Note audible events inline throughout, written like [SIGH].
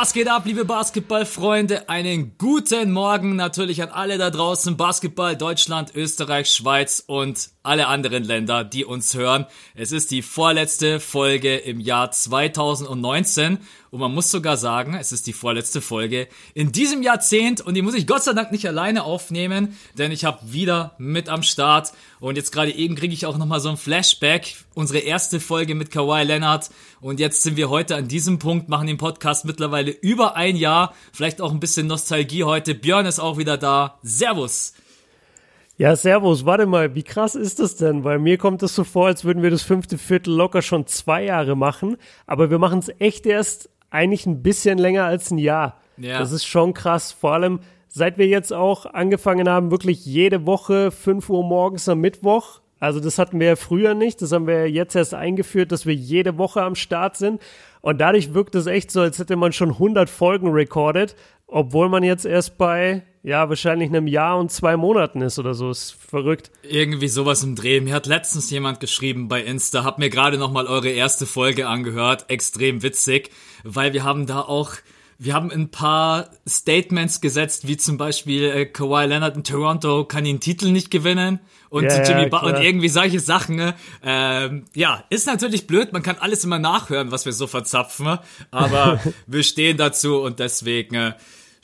Was geht ab, liebe Basketballfreunde? Einen guten Morgen natürlich an alle da draußen. Basketball Deutschland, Österreich, Schweiz und alle anderen Länder, die uns hören. Es ist die vorletzte Folge im Jahr 2019 und man muss sogar sagen, es ist die vorletzte Folge in diesem Jahrzehnt und die muss ich Gott sei Dank nicht alleine aufnehmen, denn ich habe wieder mit am Start und jetzt gerade eben kriege ich auch nochmal so ein Flashback, unsere erste Folge mit Kawhi Leonard und jetzt sind wir heute an diesem Punkt, machen den Podcast mittlerweile über ein Jahr, vielleicht auch ein bisschen Nostalgie heute. Björn ist auch wieder da. Servus! Ja, Servus, warte mal, wie krass ist das denn? Weil mir kommt es so vor, als würden wir das fünfte Viertel locker schon zwei Jahre machen, aber wir machen es echt erst eigentlich ein bisschen länger als ein Jahr. Ja. Das ist schon krass, vor allem seit wir jetzt auch angefangen haben, wirklich jede Woche 5 Uhr morgens am Mittwoch. Also das hatten wir ja früher nicht, das haben wir jetzt erst eingeführt, dass wir jede Woche am Start sind. Und dadurch wirkt es echt so, als hätte man schon 100 Folgen recorded, obwohl man jetzt erst bei ja, wahrscheinlich einem Jahr und zwei Monaten ist oder so. Ist verrückt. Irgendwie sowas im Dreh. Mir hat letztens jemand geschrieben bei Insta, hab mir gerade nochmal eure erste Folge angehört. Extrem witzig, weil wir haben da auch wir haben ein paar Statements gesetzt, wie zum Beispiel äh, Kawhi Leonard in Toronto kann den Titel nicht gewinnen und ja, Jimmy ja, Butler und irgendwie solche Sachen. Ne? Ähm, ja, ist natürlich blöd, man kann alles immer nachhören, was wir so verzapfen, aber [LAUGHS] wir stehen dazu und deswegen äh,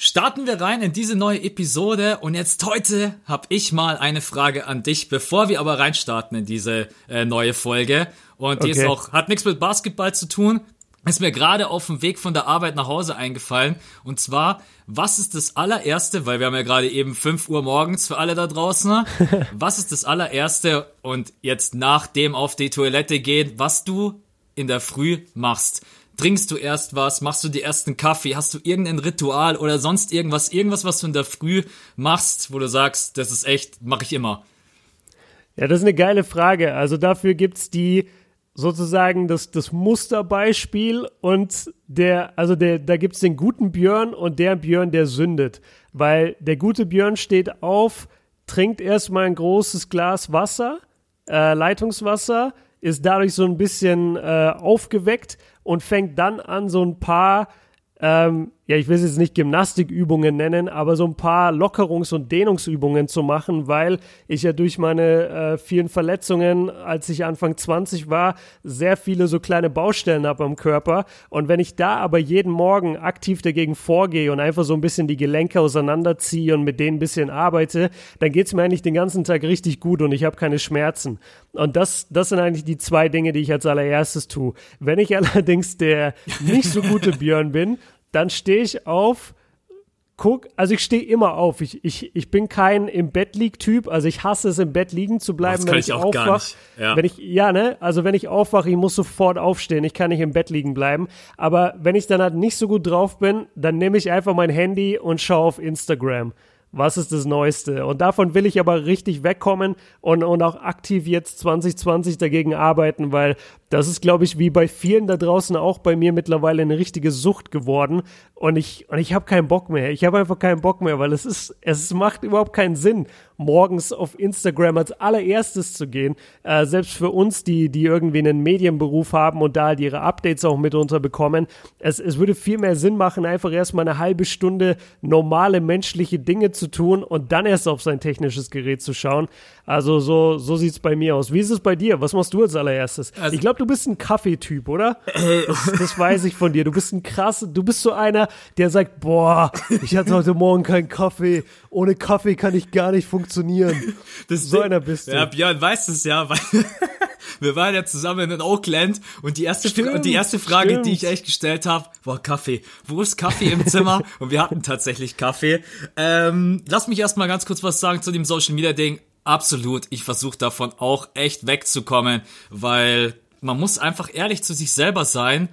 starten wir rein in diese neue Episode und jetzt heute habe ich mal eine Frage an dich, bevor wir aber reinstarten in diese äh, neue Folge und die okay. ist auch hat nichts mit Basketball zu tun, ist mir gerade auf dem Weg von der Arbeit nach Hause eingefallen und zwar was ist das allererste, weil wir haben ja gerade eben 5 Uhr morgens für alle da draußen, [LAUGHS] was ist das allererste und jetzt nach dem auf die Toilette gehen, was du in der Früh machst? Trinkst du erst was? Machst du die ersten Kaffee? Hast du irgendein Ritual oder sonst irgendwas? Irgendwas, was du in der Früh machst, wo du sagst, das ist echt, mache ich immer. Ja, das ist eine geile Frage. Also dafür gibt's die sozusagen das, das Musterbeispiel und der, also der, da gibt's den guten Björn und der Björn, der sündet. Weil der gute Björn steht auf, trinkt erstmal ein großes Glas Wasser, äh, Leitungswasser, ist dadurch so ein bisschen äh, aufgeweckt und fängt dann an, so ein paar ähm, ja, ich will es jetzt nicht Gymnastikübungen nennen, aber so ein paar Lockerungs- und Dehnungsübungen zu machen, weil ich ja durch meine äh, vielen Verletzungen, als ich Anfang 20 war, sehr viele so kleine Baustellen habe am Körper. Und wenn ich da aber jeden Morgen aktiv dagegen vorgehe und einfach so ein bisschen die Gelenke auseinanderziehe und mit denen ein bisschen arbeite, dann geht es mir eigentlich den ganzen Tag richtig gut und ich habe keine Schmerzen. Und das, das sind eigentlich die zwei Dinge, die ich als allererstes tue. Wenn ich [LAUGHS] allerdings der nicht so gute Björn bin, dann stehe ich auf, guck, also ich stehe immer auf. Ich, ich, ich bin kein im Bett lieg Typ, also ich hasse es im Bett liegen zu bleiben, wenn ich, ich aufwache. Ja. Wenn ich ja, ne, also wenn ich aufwache, ich muss sofort aufstehen. Ich kann nicht im Bett liegen bleiben, aber wenn ich dann halt nicht so gut drauf bin, dann nehme ich einfach mein Handy und schaue auf Instagram was ist das Neueste? Und davon will ich aber richtig wegkommen und, und auch aktiv jetzt 2020 dagegen arbeiten, weil das ist, glaube ich, wie bei vielen da draußen auch bei mir mittlerweile eine richtige Sucht geworden. Und ich, und ich habe keinen Bock mehr. Ich habe einfach keinen Bock mehr, weil es ist, es macht überhaupt keinen Sinn, morgens auf Instagram als allererstes zu gehen. Äh, selbst für uns, die, die irgendwie einen Medienberuf haben und da halt ihre Updates auch mitunter bekommen. Es, es würde viel mehr Sinn machen, einfach erstmal eine halbe Stunde normale menschliche Dinge zu tun und dann erst auf sein technisches Gerät zu schauen. Also so, so sieht's bei mir aus. Wie ist es bei dir? Was machst du als allererstes? Also, ich glaube, du bist ein Kaffeetyp, oder? Das, das, weiß ich von dir. Du bist ein krass, du bist so einer, der sagt, boah, ich hatte heute Morgen keinen Kaffee. Ohne Kaffee kann ich gar nicht funktionieren. Das so einer bist du. Ja, Björn weiß es ja, weil [LAUGHS] wir waren ja zusammen in Oakland und die erste, stimmt, die erste Frage, stimmt. die ich echt gestellt habe, war Kaffee. Wo ist Kaffee im Zimmer? [LAUGHS] und wir hatten tatsächlich Kaffee. Ähm, lass mich erstmal ganz kurz was sagen zu dem Social Media Ding absolut. Ich versuche davon auch echt wegzukommen, weil man muss einfach ehrlich zu sich selber sein.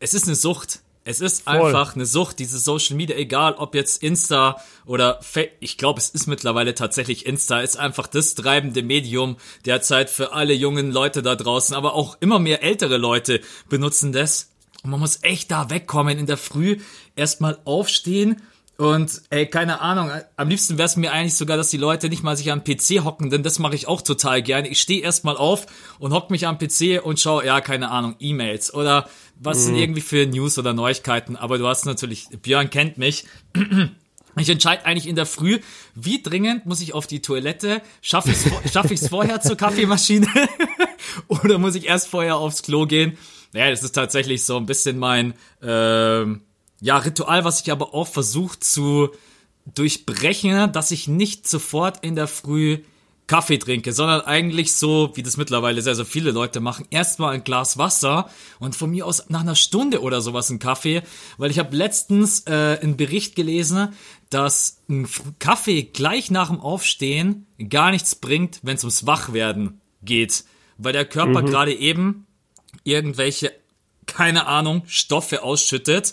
Es ist eine Sucht. Es ist Voll. einfach eine Sucht, diese Social Media, egal ob jetzt Insta oder Fa ich glaube, es ist mittlerweile tatsächlich Insta, ist einfach das treibende Medium derzeit für alle jungen Leute da draußen, aber auch immer mehr ältere Leute benutzen das. Und man muss echt da wegkommen in der Früh, erstmal aufstehen Und ey, keine Ahnung, am liebsten wäre es mir eigentlich sogar, dass die Leute nicht mal sich am PC hocken, denn das mache ich auch total gerne. Ich stehe erstmal auf und hock mich am PC und schaue, ja, keine Ahnung, E-Mails oder was mhm. sind irgendwie für News oder Neuigkeiten. Aber du hast natürlich, Björn kennt mich. [CLEARS THROAT] Ich entscheide eigentlich in der Früh, wie dringend muss ich auf die Toilette, schaffe ich es schaff ich's vorher zur Kaffeemaschine [LAUGHS] oder muss ich erst vorher aufs Klo gehen? Naja, das ist tatsächlich so ein bisschen mein äh, ja, Ritual, was ich aber auch versuche zu durchbrechen, dass ich nicht sofort in der Früh Kaffee trinke, sondern eigentlich so, wie das mittlerweile sehr, sehr viele Leute machen, erstmal ein Glas Wasser und von mir aus nach einer Stunde oder sowas ein Kaffee, weil ich habe letztens äh, einen Bericht gelesen, dass ein Kaffee gleich nach dem Aufstehen gar nichts bringt, wenn es ums Wachwerden geht, weil der Körper mhm. gerade eben irgendwelche, keine Ahnung, Stoffe ausschüttet,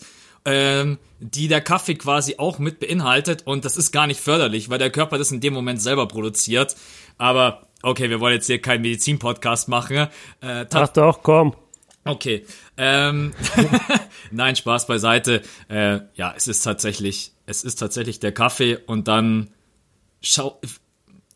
ähm, die der Kaffee quasi auch mit beinhaltet und das ist gar nicht förderlich, weil der Körper das in dem Moment selber produziert. Aber okay, wir wollen jetzt hier keinen Medizin-Podcast machen. Äh, Ach doch, komm. Okay. Ähm, [LAUGHS] Nein, Spaß beiseite. Äh, ja, es ist tatsächlich, es ist tatsächlich der Kaffee und dann schau.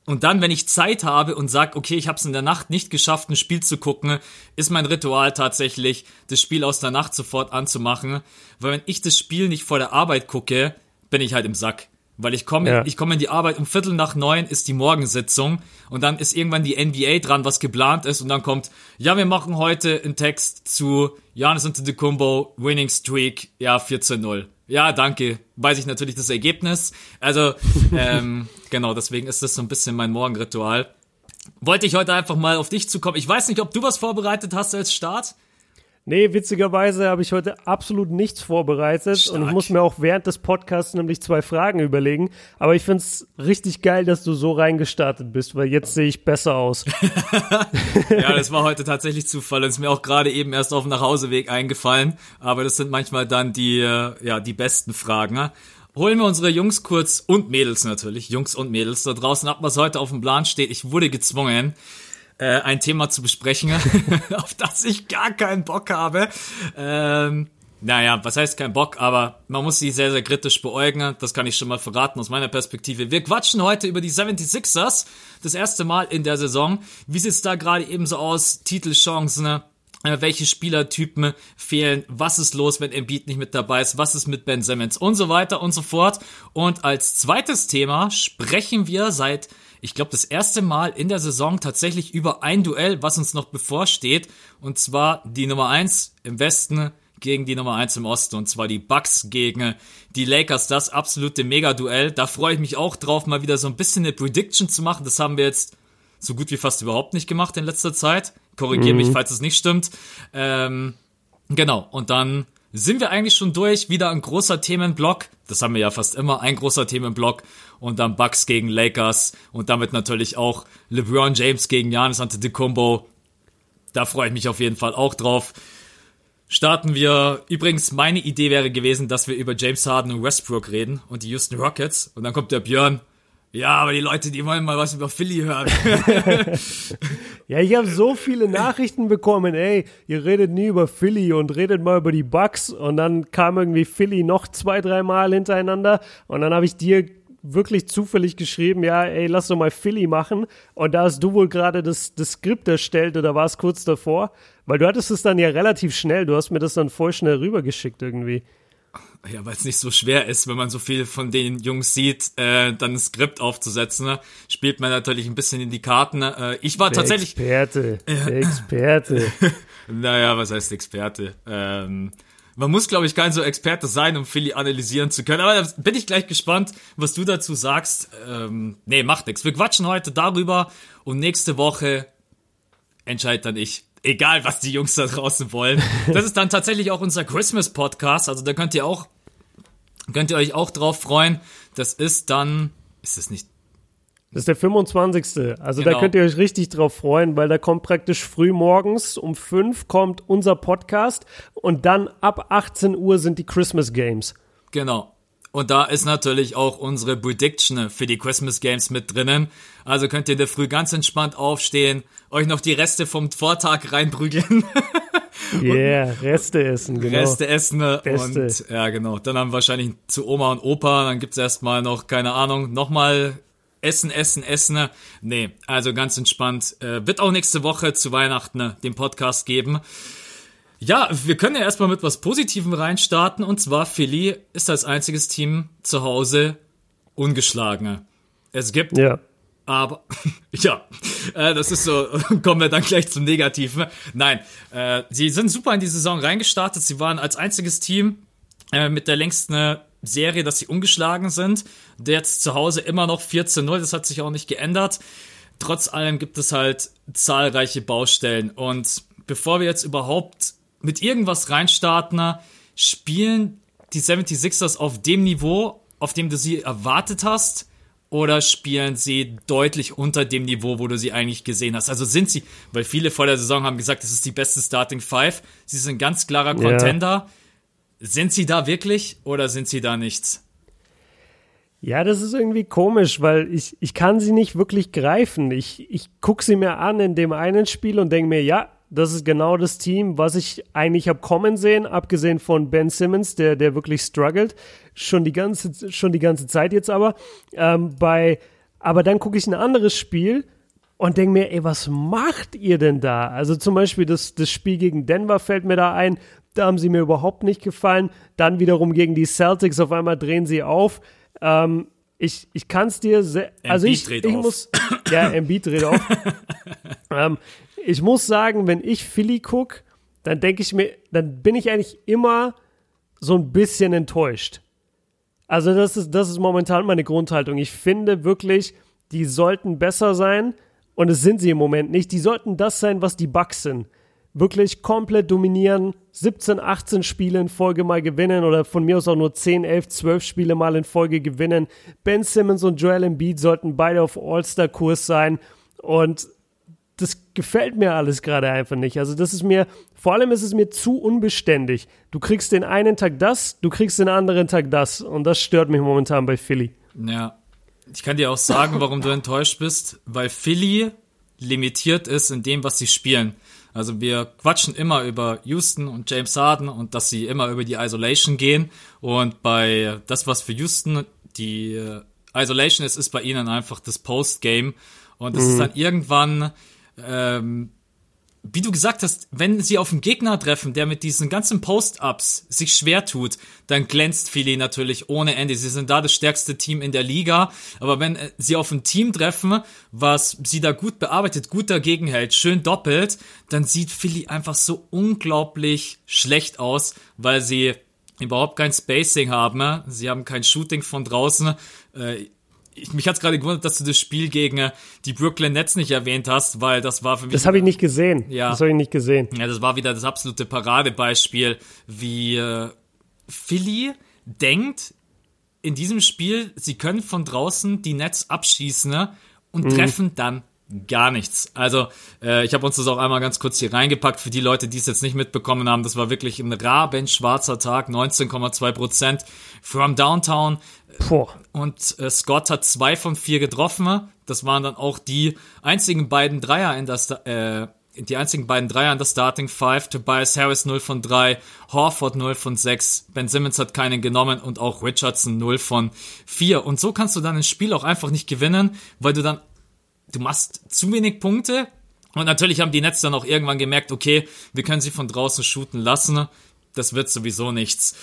Und dann, wenn ich Zeit habe und sag, okay, ich habe es in der Nacht nicht geschafft, ein Spiel zu gucken, ist mein Ritual tatsächlich, das Spiel aus der Nacht sofort anzumachen. Weil wenn ich das Spiel nicht vor der Arbeit gucke, bin ich halt im Sack. Weil ich komme, ja. ich komme in die Arbeit um Viertel nach neun ist die Morgensitzung und dann ist irgendwann die NBA dran, was geplant ist und dann kommt, ja, wir machen heute einen Text zu Janis Antetokounmpo Winning Streak, ja 14-0. Ja, danke. Weiß ich natürlich das Ergebnis. Also [LAUGHS] ähm, genau, deswegen ist das so ein bisschen mein Morgenritual. Wollte ich heute einfach mal auf dich zukommen. Ich weiß nicht, ob du was vorbereitet hast als Start. Nee, witzigerweise habe ich heute absolut nichts vorbereitet Stark. und ich muss mir auch während des Podcasts nämlich zwei Fragen überlegen. Aber ich finde es richtig geil, dass du so reingestartet bist, weil jetzt sehe ich besser aus. [LAUGHS] [LAUGHS] ja, das war heute tatsächlich Zufall und ist mir auch gerade eben erst auf dem Nachhauseweg eingefallen. Aber das sind manchmal dann die, äh, ja, die besten Fragen. Ne? Holen wir unsere Jungs kurz und Mädels natürlich, Jungs und Mädels da draußen ab, was heute auf dem Plan steht. Ich wurde gezwungen, äh, ein Thema zu besprechen, [LAUGHS] auf das ich gar keinen Bock habe. Ähm, naja, was heißt kein Bock, aber man muss sie sehr, sehr kritisch beäugen. Das kann ich schon mal verraten aus meiner Perspektive. Wir quatschen heute über die 76ers. Das erste Mal in der Saison. Wie sieht's da gerade eben so aus? Titelchancen, äh, welche Spielertypen fehlen, was ist los, wenn Embiid nicht mit dabei ist, was ist mit Ben Simmons und so weiter und so fort. Und als zweites Thema sprechen wir seit ich glaube, das erste Mal in der Saison tatsächlich über ein Duell, was uns noch bevorsteht. Und zwar die Nummer eins im Westen gegen die Nummer eins im Osten. Und zwar die Bucks gegen die Lakers. Das absolute Mega-Duell. Da freue ich mich auch drauf, mal wieder so ein bisschen eine Prediction zu machen. Das haben wir jetzt so gut wie fast überhaupt nicht gemacht in letzter Zeit. Korrigiere mhm. mich, falls es nicht stimmt. Ähm, genau. Und dann sind wir eigentlich schon durch. Wieder ein großer Themenblock. Das haben wir ja fast immer. Ein großer Themenblock. Und dann Bucks gegen Lakers. Und damit natürlich auch LeBron James gegen Giannis Antetokounmpo. Da freue ich mich auf jeden Fall auch drauf. Starten wir. Übrigens, meine Idee wäre gewesen, dass wir über James Harden und Westbrook reden und die Houston Rockets. Und dann kommt der Björn ja, aber die Leute, die wollen mal was über Philly hören. [LAUGHS] ja, ich habe so viele Nachrichten bekommen, ey, ihr redet nie über Philly und redet mal über die Bucks und dann kam irgendwie Philly noch zwei, dreimal hintereinander und dann habe ich dir wirklich zufällig geschrieben, ja, ey, lass doch mal Philly machen und da hast du wohl gerade das, das Skript erstellt oder war es kurz davor, weil du hattest es dann ja relativ schnell, du hast mir das dann voll schnell rübergeschickt irgendwie ja, weil es nicht so schwer ist, wenn man so viel von den Jungs sieht, äh, dann ein Skript aufzusetzen, ne? spielt man natürlich ein bisschen in die Karten. Ne? Äh, ich war der tatsächlich Experte, der [LAUGHS] Experte. naja, was heißt Experte? Ähm, man muss, glaube ich, kein so Experte sein, um Philly analysieren zu können. Aber da bin ich gleich gespannt, was du dazu sagst. Ähm, nee, macht nichts. Wir quatschen heute darüber und nächste Woche entscheidet dann ich egal was die Jungs da draußen wollen. [LAUGHS] Das ist dann tatsächlich auch unser Christmas Podcast, also da könnt ihr auch könnt ihr euch auch drauf freuen. Das ist dann ist es nicht das ist der 25. Also genau. da könnt ihr euch richtig drauf freuen, weil da kommt praktisch früh morgens um 5 kommt unser Podcast und dann ab 18 Uhr sind die Christmas Games. Genau. Und da ist natürlich auch unsere Prediction für die Christmas Games mit drinnen. Also könnt ihr in der Früh ganz entspannt aufstehen, euch noch die Reste vom Vortag reinprügeln [LAUGHS] Yeah, Reste essen, genau. Reste essen Beste. und ja, genau. Dann haben wir wahrscheinlich zu Oma und Opa, dann gibt's erstmal noch, keine Ahnung, nochmal Essen, Essen, Essen. Nee, also ganz entspannt. Äh, wird auch nächste Woche zu Weihnachten äh, den Podcast geben. Ja, wir können ja erstmal mit was Positivem reinstarten und zwar Philly ist als einziges Team zu Hause ungeschlagen. Es gibt Ja. aber [LAUGHS] ja, äh, das ist so, [LAUGHS] kommen wir dann gleich zum Negativen. Nein, äh, sie sind super in die Saison reingestartet. Sie waren als einziges Team äh, mit der längsten Serie, dass sie ungeschlagen sind. Jetzt zu Hause immer noch 14-0, das hat sich auch nicht geändert. Trotz allem gibt es halt zahlreiche Baustellen. Und bevor wir jetzt überhaupt mit irgendwas reinstarten, spielen die 76ers auf dem Niveau, auf dem du sie erwartet hast? Oder spielen sie deutlich unter dem Niveau, wo du sie eigentlich gesehen hast? Also sind sie, weil viele vor der Saison haben gesagt, das ist die beste Starting Five. Sie sind ein ganz klarer. Contender. Sind sie da wirklich oder sind sie da nichts? Ja, das ist irgendwie komisch, weil ich, ich kann sie nicht wirklich greifen. Ich, ich gucke sie mir an in dem einen Spiel und denke mir, ja, das ist genau das Team, was ich eigentlich habe kommen sehen, abgesehen von Ben Simmons, der, der wirklich struggelt, schon die ganze, schon die ganze Zeit jetzt aber. Ähm, bei, aber dann gucke ich ein anderes Spiel und denke mir, ey, was macht ihr denn da? Also zum Beispiel das, das Spiel gegen Denver fällt mir da ein, da haben sie mir überhaupt nicht gefallen. Dann wiederum gegen die Celtics, auf einmal drehen sie auf. Ähm, ich ich kann es dir sehr, also Embiid ich, dreht ich auf. muss, ja, Embiid dreht auf. [LAUGHS] ähm, ich muss sagen, wenn ich Philly gucke, dann denke ich mir, dann bin ich eigentlich immer so ein bisschen enttäuscht. Also das ist, das ist momentan meine Grundhaltung. Ich finde wirklich, die sollten besser sein und es sind sie im Moment nicht. Die sollten das sein, was die Bucks sind. Wirklich komplett dominieren, 17, 18 Spiele in Folge mal gewinnen oder von mir aus auch nur 10, 11, 12 Spiele mal in Folge gewinnen. Ben Simmons und Joel Embiid sollten beide auf All-Star-Kurs sein und das gefällt mir alles gerade einfach nicht. Also das ist mir, vor allem ist es mir zu unbeständig. Du kriegst den einen Tag das, du kriegst den anderen Tag das und das stört mich momentan bei Philly. Ja. Ich kann dir auch sagen, warum du enttäuscht bist, weil Philly limitiert ist in dem, was sie spielen. Also wir quatschen immer über Houston und James Harden und dass sie immer über die Isolation gehen. Und bei das, was für Houston die äh, Isolation ist, ist bei ihnen einfach das Postgame. Und es ist dann irgendwann, ähm, wie du gesagt hast, wenn sie auf einen Gegner treffen, der mit diesen ganzen Post-Ups sich schwer tut, dann glänzt Philly natürlich ohne Ende. Sie sind da das stärkste Team in der Liga. Aber wenn äh, sie auf ein Team treffen, was sie da gut bearbeitet, gut dagegen hält, schön doppelt, dann sieht Philly einfach so unglaublich schlecht aus, weil sie überhaupt kein Spacing haben. Sie haben kein Shooting von draußen. Ich, mich hat's gerade gewundert, dass du das Spiel gegen äh, die Brooklyn Nets nicht erwähnt hast, weil das war für mich Das habe ich nicht gesehen. Ja. Das habe ich nicht gesehen. ja, das war wieder das absolute Paradebeispiel, wie äh, Philly denkt in diesem Spiel, sie können von draußen die Nets abschießen ne, und treffen dann gar nichts. Also äh, ich habe uns das auch einmal ganz kurz hier reingepackt für die Leute, die es jetzt nicht mitbekommen haben. Das war wirklich ein rabenschwarzer Tag, 19,2 Prozent from Downtown. Boah. Und äh, Scott hat zwei von vier getroffen. Das waren dann auch die einzigen beiden Dreier in Sta- äh, die einzigen beiden Dreier in der Starting Five. Tobias Harris 0 von 3, Horford 0 von 6, Ben Simmons hat keinen genommen und auch Richardson 0 von 4. Und so kannst du dann ein Spiel auch einfach nicht gewinnen, weil du dann, du machst zu wenig Punkte. Und natürlich haben die Nets dann auch irgendwann gemerkt, okay, wir können sie von draußen shooten lassen. Das wird sowieso nichts.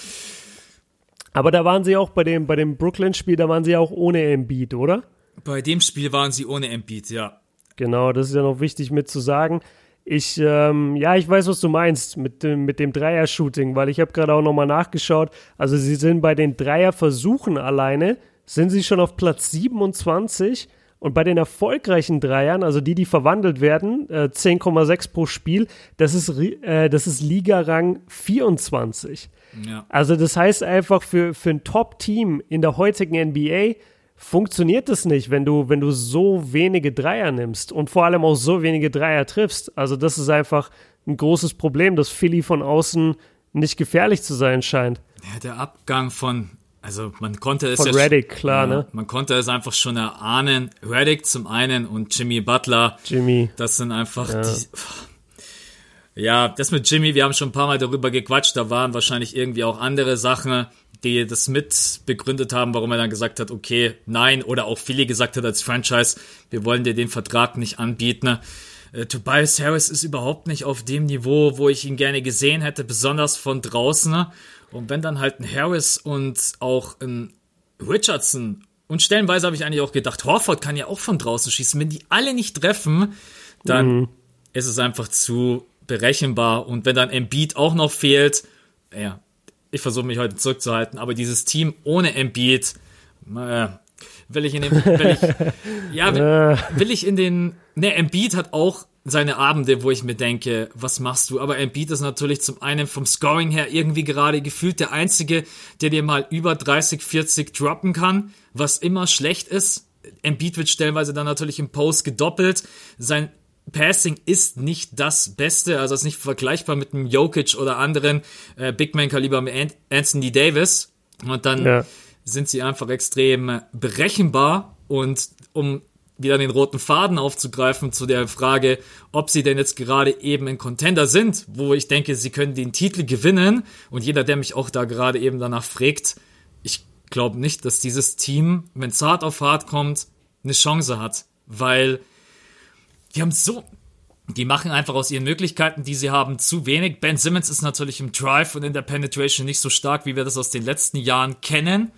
Aber da waren sie auch bei dem, bei dem Brooklyn-Spiel, da waren sie auch ohne Embiid, oder? Bei dem Spiel waren sie ohne Embiid, ja. Genau, das ist ja noch wichtig mit zu sagen. Ich, ähm, ja, ich weiß, was du meinst mit dem, mit dem Dreier-Shooting, weil ich habe gerade auch nochmal nachgeschaut. Also sie sind bei den Dreier-Versuchen alleine, sind sie schon auf Platz 27 und bei den erfolgreichen Dreiern, also die, die verwandelt werden, äh, 10,6 pro Spiel, das ist, äh, das ist Ligarang 24. Ja. Also das heißt einfach für, für ein Top-Team in der heutigen NBA funktioniert das nicht, wenn du, wenn du so wenige Dreier nimmst und vor allem auch so wenige Dreier triffst. Also das ist einfach ein großes Problem, dass Philly von außen nicht gefährlich zu sein scheint. Ja, der Abgang von, also man konnte es Von ja Reddick, klar, ja, ne? Man konnte es einfach schon erahnen. Reddick zum einen und Jimmy Butler, Jimmy. das sind einfach die. Ja, das mit Jimmy, wir haben schon ein paar Mal darüber gequatscht, da waren wahrscheinlich irgendwie auch andere Sachen, die das mit begründet haben, warum er dann gesagt hat, okay, nein, oder auch Philly gesagt hat als Franchise, wir wollen dir den Vertrag nicht anbieten. Äh, Tobias Harris ist überhaupt nicht auf dem Niveau, wo ich ihn gerne gesehen hätte, besonders von draußen. Und wenn dann halt ein Harris und auch ein Richardson und stellenweise habe ich eigentlich auch gedacht, Horford kann ja auch von draußen schießen. Wenn die alle nicht treffen, dann mhm. ist es einfach zu berechenbar. Und wenn dann Embiid auch noch fehlt, ja, ich versuche mich heute zurückzuhalten, aber dieses Team ohne Embiid, äh, will ich in den, will ich, [LAUGHS] ja, will, will ich in den, ne, Embiid hat auch seine Abende, wo ich mir denke, was machst du? Aber Embiid ist natürlich zum einen vom Scoring her irgendwie gerade gefühlt der einzige, der dir mal über 30, 40 droppen kann, was immer schlecht ist. Embiid wird stellenweise dann natürlich im Post gedoppelt. Sein Passing ist nicht das Beste, also ist nicht vergleichbar mit einem Jokic oder anderen äh, Big Man Kaliber mit Anthony Davis. Und dann ja. sind sie einfach extrem berechenbar und um wieder den roten Faden aufzugreifen zu der Frage, ob sie denn jetzt gerade eben ein Contender sind, wo ich denke, sie können den Titel gewinnen. Und jeder, der mich auch da gerade eben danach fragt, ich glaube nicht, dass dieses Team, wenn es hart auf hart kommt, eine Chance hat. Weil die haben so, die machen einfach aus ihren Möglichkeiten, die sie haben, zu wenig. Ben Simmons ist natürlich im Drive und in der Penetration nicht so stark, wie wir das aus den letzten Jahren kennen.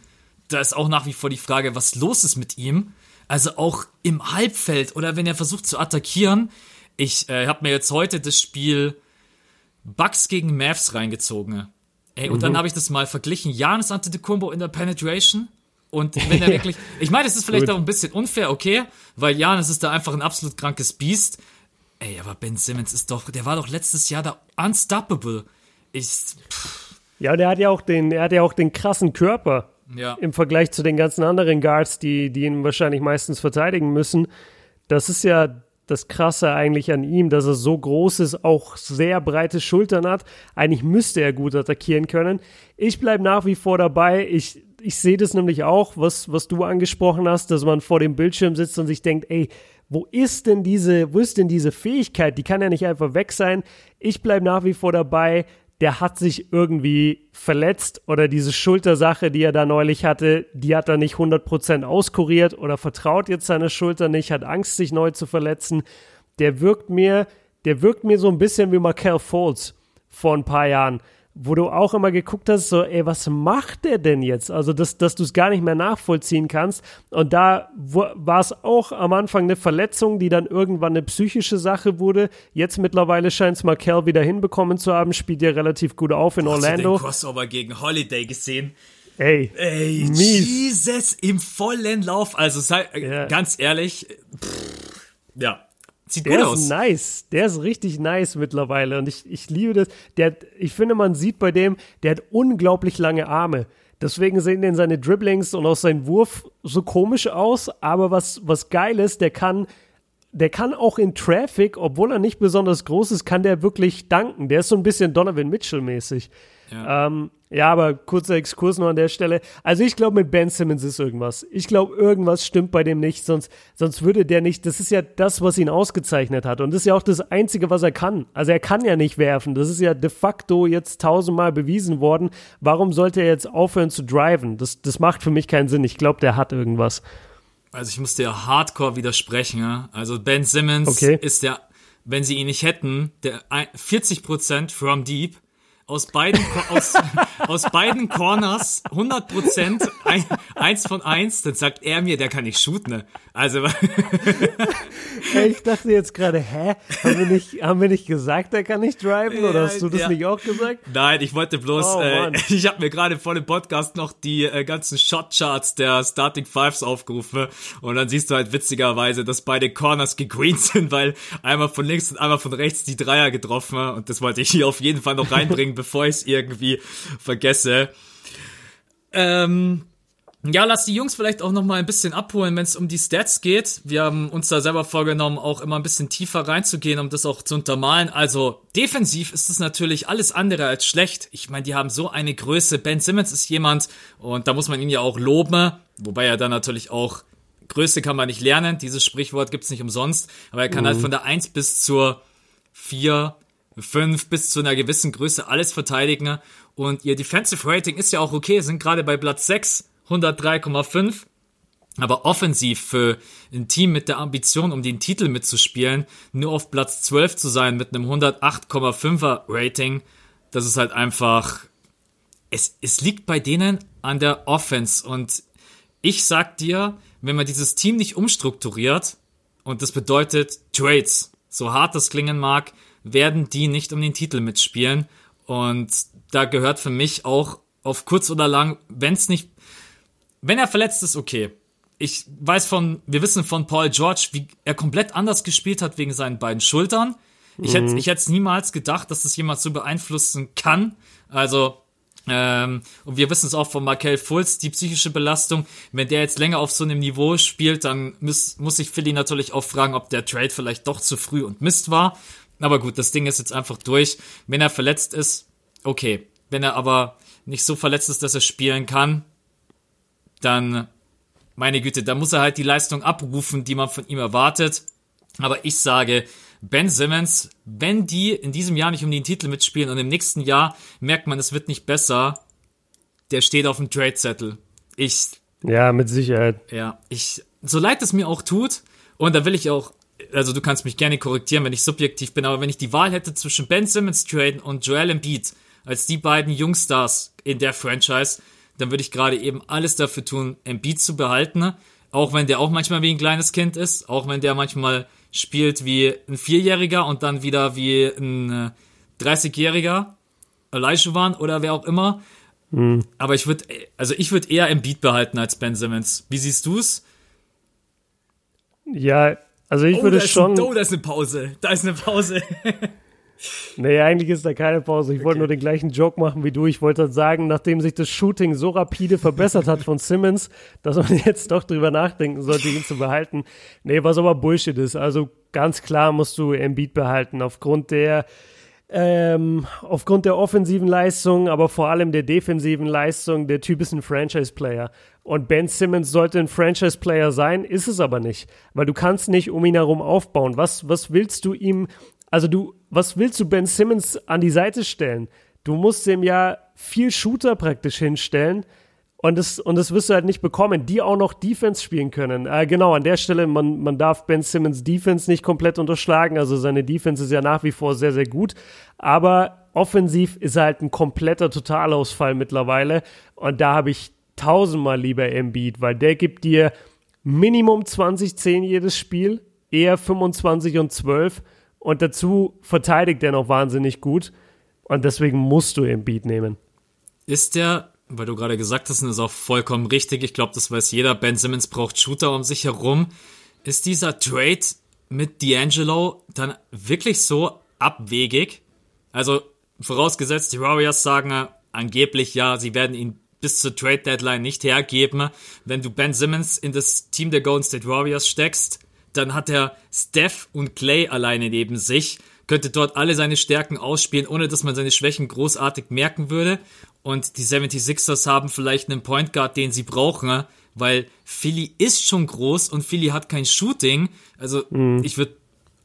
Da ist auch nach wie vor die Frage, was los ist mit ihm. Also auch im Halbfeld oder wenn er versucht zu attackieren. Ich äh, habe mir jetzt heute das Spiel Bucks gegen Mavs reingezogen. Ey, und mhm. dann habe ich das mal verglichen. Janis Antetokounmpo in der Penetration. Und [LAUGHS] wenn er wirklich, ich meine, es ist vielleicht auch ein bisschen unfair, okay, weil Janis ist da einfach ein absolut krankes Biest. Ey, aber Ben Simmons ist doch, der war doch letztes Jahr da unstoppable. Ich, pff. Ja, der hat ja auch den, er hat ja auch den krassen Körper. Ja. Im Vergleich zu den ganzen anderen Guards, die, die ihn wahrscheinlich meistens verteidigen müssen. Das ist ja das Krasse eigentlich an ihm, dass er so groß ist, auch sehr breite Schultern hat. Eigentlich müsste er gut attackieren können. Ich bleibe nach wie vor dabei. Ich, ich sehe das nämlich auch, was, was du angesprochen hast, dass man vor dem Bildschirm sitzt und sich denkt, ey, wo ist denn diese, wo ist denn diese Fähigkeit? Die kann ja nicht einfach weg sein. Ich bleibe nach wie vor dabei der hat sich irgendwie verletzt oder diese Schultersache, die er da neulich hatte, die hat er nicht 100% auskuriert oder vertraut jetzt seine Schulter nicht, hat Angst, sich neu zu verletzen. Der wirkt mir, der wirkt mir so ein bisschen wie Markel Foles vor ein paar Jahren wo du auch immer geguckt hast, so, ey, was macht der denn jetzt? Also, dass, dass du es gar nicht mehr nachvollziehen kannst. Und da war es auch am Anfang eine Verletzung, die dann irgendwann eine psychische Sache wurde. Jetzt mittlerweile scheint es Markel wieder hinbekommen zu haben, spielt ja relativ gut auf in Orlando. Hast du den Crossover gegen Holiday gesehen? Ey, ey, mies. Jesus, im vollen Lauf. Also, sei, ja. ganz ehrlich, pff, ja, Sieht der gut aus. Der ist nice. Der ist richtig nice mittlerweile. Und ich, ich liebe das. Der, ich finde, man sieht bei dem, der hat unglaublich lange Arme. Deswegen sehen denn seine Dribblings und auch sein Wurf so komisch aus. Aber was, was geil ist, der kann, der kann auch in Traffic, obwohl er nicht besonders groß ist, kann der wirklich danken. Der ist so ein bisschen Donovan Mitchell mäßig. Ja. Ähm, ja, aber kurzer Exkurs noch an der Stelle. Also ich glaube, mit Ben Simmons ist irgendwas. Ich glaube, irgendwas stimmt bei dem nicht, sonst, sonst würde der nicht. Das ist ja das, was ihn ausgezeichnet hat. Und das ist ja auch das Einzige, was er kann. Also er kann ja nicht werfen. Das ist ja de facto jetzt tausendmal bewiesen worden. Warum sollte er jetzt aufhören zu driven? Das, das macht für mich keinen Sinn. Ich glaube, der hat irgendwas. Also ich muss dir hardcore widersprechen. Ja? Also Ben Simmons okay. ist der, wenn sie ihn nicht hätten, der 40% from deep aus beiden, aus, [LAUGHS] aus beiden Corners 100 Prozent, ein, eins von eins, dann sagt er mir, der kann nicht shooten. Ne? Also. [LAUGHS] ich dachte jetzt gerade, hä? Haben wir nicht, haben wir nicht gesagt, er kann nicht driven? Oder hast du das ja. nicht auch gesagt? Nein, ich wollte bloß, oh, äh, [LAUGHS] ich habe mir gerade vor dem Podcast noch die äh, ganzen Shotcharts der Starting Fives aufgerufen und dann siehst du halt witzigerweise, dass beide Corners gegreent [LAUGHS] sind, weil einmal von links und einmal von rechts die Dreier getroffen und das wollte ich hier auf jeden Fall noch reinbringen, bevor ich es irgendwie vergesse. Ähm, ja, lass die Jungs vielleicht auch noch mal ein bisschen abholen, wenn es um die Stats geht. Wir haben uns da selber vorgenommen, auch immer ein bisschen tiefer reinzugehen, um das auch zu untermalen. Also defensiv ist es natürlich alles andere als schlecht. Ich meine, die haben so eine Größe. Ben Simmons ist jemand und da muss man ihn ja auch loben, wobei er dann natürlich auch Größe kann man nicht lernen. Dieses Sprichwort gibt's nicht umsonst, aber er kann halt mhm. halt von der 1 bis zur 4 fünf bis zu einer gewissen Größe alles verteidigen. Und ihr Defensive Rating ist ja auch okay, sind gerade bei Platz 6, 103,5. Aber offensiv für ein Team mit der Ambition, um den Titel mitzuspielen, nur auf Platz 12 zu sein mit einem 108,5er Rating, das ist halt einfach, es, es liegt bei denen an der Offense. Und ich sag dir, wenn man dieses Team nicht umstrukturiert, und das bedeutet Trades, so hart das klingen mag, werden die nicht um den Titel mitspielen. Und da gehört für mich auch auf kurz oder lang, wenn es nicht, wenn er verletzt ist, okay. Ich weiß von, wir wissen von Paul George, wie er komplett anders gespielt hat wegen seinen beiden Schultern. Ich mhm. hätte ich hätte niemals gedacht, dass das jemand so beeinflussen kann. Also ähm, und wir wissen es auch von Markel Fultz, die psychische Belastung. Wenn der jetzt länger auf so einem Niveau spielt, dann muss, muss sich Philly natürlich auch fragen, ob der Trade vielleicht doch zu früh und Mist war. Aber gut, das Ding ist jetzt einfach durch. Wenn er verletzt ist, okay. Wenn er aber nicht so verletzt ist, dass er spielen kann, dann, meine Güte, da muss er halt die Leistung abrufen, die man von ihm erwartet. Aber ich sage, Ben Simmons, wenn die in diesem Jahr nicht um den Titel mitspielen und im nächsten Jahr merkt man, es wird nicht besser, der steht auf dem Trade-Zettel. Ich. Ja, mit Sicherheit. Ja, ich, so leid es mir auch tut, und da will ich auch also du kannst mich gerne korrigieren, wenn ich subjektiv bin, aber wenn ich die Wahl hätte zwischen Ben Simmons traden und Joel Embiid als die beiden Jungstars in der Franchise, dann würde ich gerade eben alles dafür tun, Embiid zu behalten, auch wenn der auch manchmal wie ein kleines Kind ist, auch wenn der manchmal spielt wie ein Vierjähriger und dann wieder wie ein 30-Jähriger, äh, Elijah oder wer auch immer. Mhm. Aber ich würde, also ich würde eher Embiid behalten als Ben Simmons. Wie siehst du's? Ja, also ich oh, würde schon. Ein, oh, da ist eine Pause. Da ist eine Pause. [LAUGHS] nee, eigentlich ist da keine Pause. Ich okay. wollte nur den gleichen Joke machen wie du. Ich wollte sagen, nachdem sich das Shooting so rapide verbessert hat von Simmons, dass man jetzt doch drüber nachdenken sollte, ihn zu behalten. Nee, was aber Bullshit ist. Also ganz klar musst du Embiid behalten. Aufgrund der ähm, aufgrund der offensiven Leistung, aber vor allem der defensiven Leistung, der Typ ist ein Franchise-Player. Und Ben Simmons sollte ein Franchise-Player sein, ist es aber nicht. Weil du kannst nicht um ihn herum aufbauen. Was, was willst du ihm, also du, was willst du Ben Simmons an die Seite stellen? Du musst ihm ja viel Shooter praktisch hinstellen, und das, und das wirst du halt nicht bekommen, die auch noch Defense spielen können. Äh, genau, an der Stelle, man, man darf Ben Simmons Defense nicht komplett unterschlagen. Also seine Defense ist ja nach wie vor sehr, sehr gut. Aber offensiv ist er halt ein kompletter Totalausfall mittlerweile. Und da habe ich tausendmal lieber Embiid, weil der gibt dir Minimum 20-10 jedes Spiel, eher 25 und 12. Und dazu verteidigt er noch wahnsinnig gut. Und deswegen musst du Embiid nehmen. Ist der weil du gerade gesagt hast, und das ist auch vollkommen richtig, ich glaube, das weiß jeder, Ben Simmons braucht Shooter um sich herum. Ist dieser Trade mit D'Angelo dann wirklich so abwegig? Also, vorausgesetzt, die Warriors sagen angeblich ja, sie werden ihn bis zur Trade Deadline nicht hergeben. Wenn du Ben Simmons in das Team der Golden State Warriors steckst, dann hat er Steph und Clay alleine neben sich, könnte dort alle seine Stärken ausspielen, ohne dass man seine Schwächen großartig merken würde. Und die 76ers haben vielleicht einen Point Guard, den sie brauchen, weil Philly ist schon groß und Philly hat kein Shooting. Also mhm. ich würde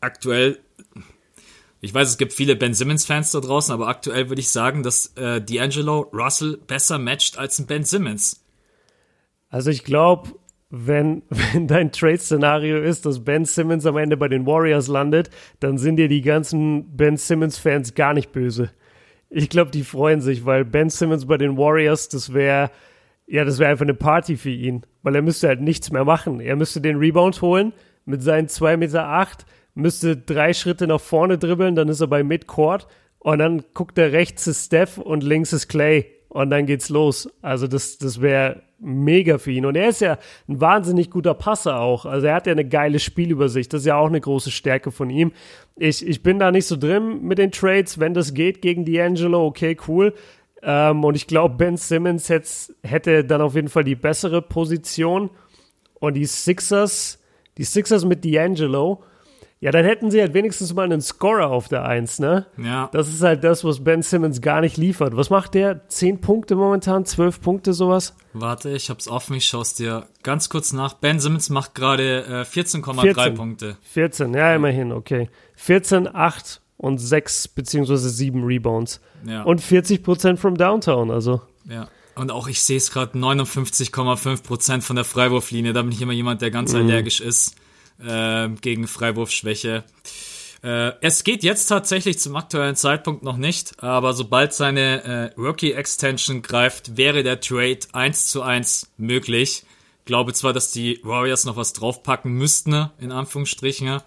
aktuell, ich weiß, es gibt viele Ben Simmons-Fans da draußen, aber aktuell würde ich sagen, dass äh, D'Angelo Russell besser matcht als ein Ben Simmons. Also ich glaube, wenn, [LAUGHS] wenn dein Trade-Szenario ist, dass Ben Simmons am Ende bei den Warriors landet, dann sind dir die ganzen Ben Simmons-Fans gar nicht böse. Ich glaube, die freuen sich, weil Ben Simmons bei den Warriors, das wäre, ja, das wäre einfach eine Party für ihn, weil er müsste halt nichts mehr machen. Er müsste den Rebound holen mit seinen 2,8 Meter, acht, müsste drei Schritte nach vorne dribbeln, dann ist er bei Midcourt und dann guckt er rechts ist Steph und links ist Clay und dann geht's los. Also das, das wäre mega für ihn. Und er ist ja ein wahnsinnig guter Passer auch. Also er hat ja eine geile Spielübersicht. Das ist ja auch eine große Stärke von ihm. Ich, ich bin da nicht so drin mit den Trades. Wenn das geht gegen D'Angelo, okay, cool. Ähm, und ich glaube, Ben Simmons hätte, hätte dann auf jeden Fall die bessere Position. Und die Sixers, die Sixers mit D'Angelo, ja, dann hätten sie halt wenigstens mal einen Scorer auf der Eins, ne? Ja. Das ist halt das, was Ben Simmons gar nicht liefert. Was macht der? Zehn Punkte momentan? Zwölf Punkte, sowas? Warte, ich hab's offen, ich schaue dir ganz kurz nach. Ben Simmons macht gerade äh, 14,3 Punkte. 14, ja, immerhin, okay. 14, 8 und sechs beziehungsweise sieben Rebounds. Ja. Und 40 Prozent from Downtown, also. Ja. Und auch ich sehe es gerade 59,5 Prozent von der Freiwurflinie. Da bin ich immer jemand, der ganz mhm. allergisch ist äh, gegen Freiwurfschwäche. Äh, es geht jetzt tatsächlich zum aktuellen Zeitpunkt noch nicht, aber sobald seine äh, Rookie-Extension greift, wäre der Trade 1 zu 1 möglich. Glaube zwar, dass die Warriors noch was draufpacken müssten, in Anführungsstrichen.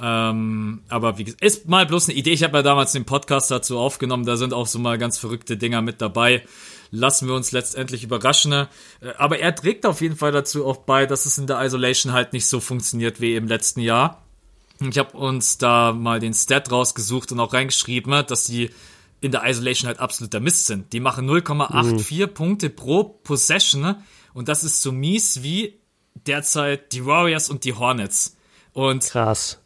Ähm, aber wie gesagt, ist mal bloß eine Idee. Ich habe ja damals den Podcast dazu aufgenommen, da sind auch so mal ganz verrückte Dinger mit dabei. Lassen wir uns letztendlich überraschen. Äh, aber er trägt auf jeden Fall dazu auch bei, dass es in der Isolation halt nicht so funktioniert wie im letzten Jahr. Ich habe uns da mal den Stat rausgesucht und auch reingeschrieben, dass die in der Isolation halt absoluter Mist sind. Die machen 0,84 mhm. Punkte pro Possession und das ist so mies wie derzeit die Warriors und die Hornets. Und Krass.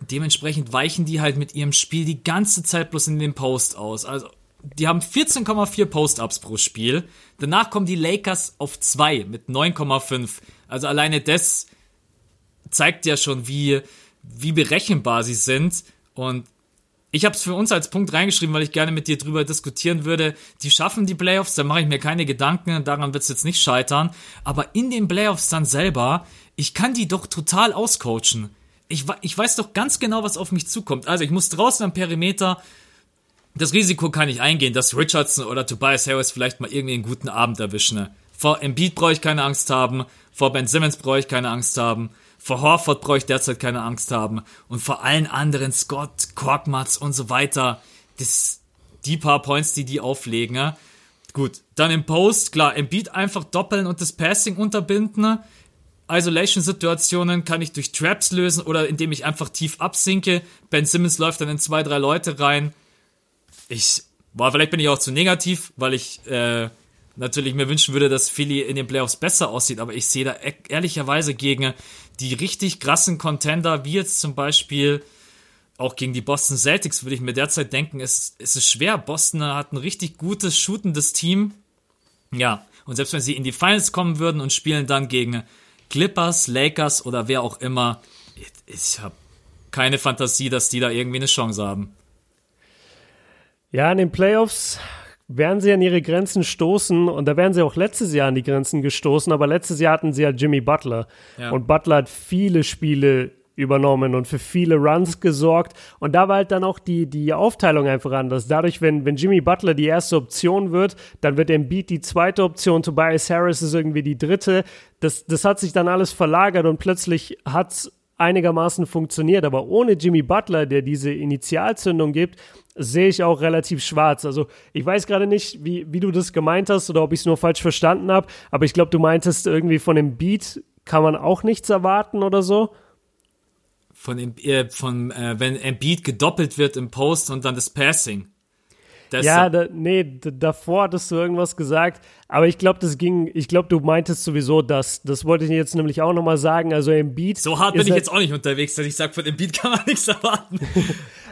dementsprechend weichen die halt mit ihrem Spiel die ganze Zeit bloß in den Post aus. Also die haben 14,4 Post-Ups pro Spiel. Danach kommen die Lakers auf 2 mit 9,5. Also alleine das zeigt ja schon, wie wie berechenbar sie sind. Und ich habe es für uns als Punkt reingeschrieben, weil ich gerne mit dir drüber diskutieren würde. Die schaffen die Playoffs, da mache ich mir keine Gedanken, daran wird es jetzt nicht scheitern. Aber in den Playoffs dann selber, ich kann die doch total auscoachen. Ich, ich weiß doch ganz genau, was auf mich zukommt. Also ich muss draußen am Perimeter, das Risiko kann ich eingehen, dass Richardson oder Tobias Harris vielleicht mal irgendwie einen guten Abend erwischen. Vor Embiid brauche ich keine Angst haben, vor Ben Simmons brauche ich keine Angst haben. Vor Horford brauche ich derzeit keine Angst haben. Und vor allen anderen, Scott, Korkmaz und so weiter, das, die paar Points, die die auflegen, ja. Gut, dann im Post, klar, Beat einfach doppeln und das Passing unterbinden. Isolation-Situationen kann ich durch Traps lösen oder indem ich einfach tief absinke. Ben Simmons läuft dann in zwei, drei Leute rein. Ich, boah, vielleicht bin ich auch zu negativ, weil ich äh, natürlich mir wünschen würde, dass Philly in den Playoffs besser aussieht, aber ich sehe da e ehrlicherweise gegen die richtig krassen Contender, wie jetzt zum Beispiel auch gegen die Boston Celtics, würde ich mir derzeit denken, es, es ist schwer. Boston hat ein richtig gutes, shootendes Team. Ja, und selbst wenn sie in die Finals kommen würden und spielen dann gegen Clippers, Lakers oder wer auch immer, ich habe keine Fantasie, dass die da irgendwie eine Chance haben. Ja, in den Playoffs werden sie an ihre Grenzen stoßen und da werden sie auch letztes Jahr an die Grenzen gestoßen, aber letztes Jahr hatten sie ja Jimmy Butler ja. und Butler hat viele Spiele übernommen und für viele Runs gesorgt und da war halt dann auch die, die Aufteilung einfach anders. Dadurch, wenn, wenn Jimmy Butler die erste Option wird, dann wird Embiid die zweite Option, Tobias Harris ist irgendwie die dritte. Das, das hat sich dann alles verlagert und plötzlich hat's einigermaßen funktioniert. Aber ohne Jimmy Butler, der diese Initialzündung gibt, sehe ich auch relativ schwarz. Also ich weiß gerade nicht, wie, wie du das gemeint hast oder ob ich es nur falsch verstanden habe, aber ich glaube, du meintest irgendwie von dem Beat kann man auch nichts erwarten oder so. Von dem, äh, von, äh, wenn ein Beat gedoppelt wird im Post und dann das Passing. Das ja, da, nee, davor hattest du irgendwas gesagt, aber ich glaube, das ging, ich glaube, du meintest sowieso das. Das wollte ich jetzt nämlich auch nochmal sagen. Also im Beat. So hart bin ich jetzt auch nicht unterwegs, dass ich sage, von dem Beat kann man [LAUGHS] nichts erwarten. [LAUGHS]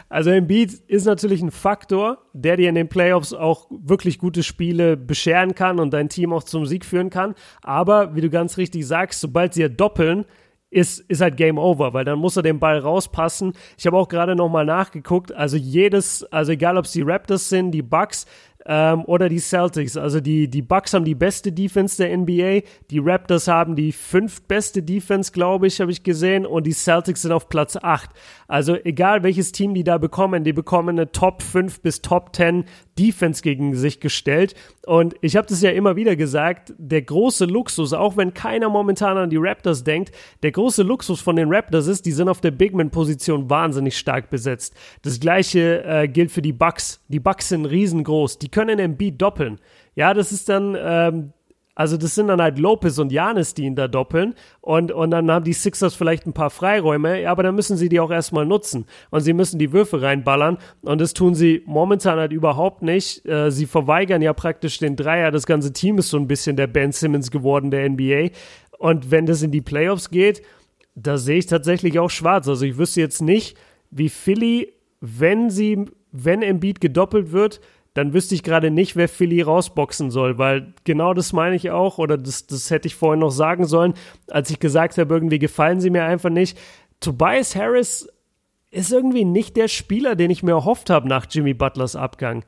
Also Embiid ist natürlich ein Faktor, der dir in den Playoffs auch wirklich gute Spiele bescheren kann und dein Team auch zum Sieg führen kann. Aber wie du ganz richtig sagst, sobald sie ja doppeln, ist, ist halt Game Over, weil dann muss er den Ball rauspassen. Ich habe auch gerade nochmal nachgeguckt, also jedes, also egal ob es die Raptors sind, die Bucks, ähm, oder die Celtics. Also die, die Bucks haben die beste Defense der NBA, die Raptors haben die fünftbeste Defense, glaube ich, habe ich gesehen, und die Celtics sind auf Platz 8. Also egal welches Team die da bekommen, die bekommen eine Top 5 bis Top 10 Defense gegen sich gestellt. Und ich habe das ja immer wieder gesagt, der große Luxus, auch wenn keiner momentan an die Raptors denkt, der große Luxus von den Raptors ist, die sind auf der Bigman-Position wahnsinnig stark besetzt. Das gleiche äh, gilt für die Bucks. Die Bucks sind riesengroß. Die können Embiid doppeln. Ja, das ist dann, ähm, also das sind dann halt Lopez und Janis, die ihn da doppeln. Und, und dann haben die Sixers vielleicht ein paar Freiräume, ja, aber dann müssen sie die auch erstmal nutzen. Und sie müssen die Würfe reinballern. Und das tun sie momentan halt überhaupt nicht. Äh, sie verweigern ja praktisch den Dreier. Das ganze Team ist so ein bisschen der Ben Simmons geworden der NBA. Und wenn das in die Playoffs geht, da sehe ich tatsächlich auch schwarz. Also ich wüsste jetzt nicht, wie Philly, wenn sie, wenn Embiid gedoppelt wird, dann wüsste ich gerade nicht, wer Philly rausboxen soll, weil genau das meine ich auch, oder das, das hätte ich vorhin noch sagen sollen, als ich gesagt habe, irgendwie gefallen sie mir einfach nicht. Tobias Harris, ist irgendwie nicht der Spieler, den ich mir erhofft habe nach Jimmy Butlers Abgang.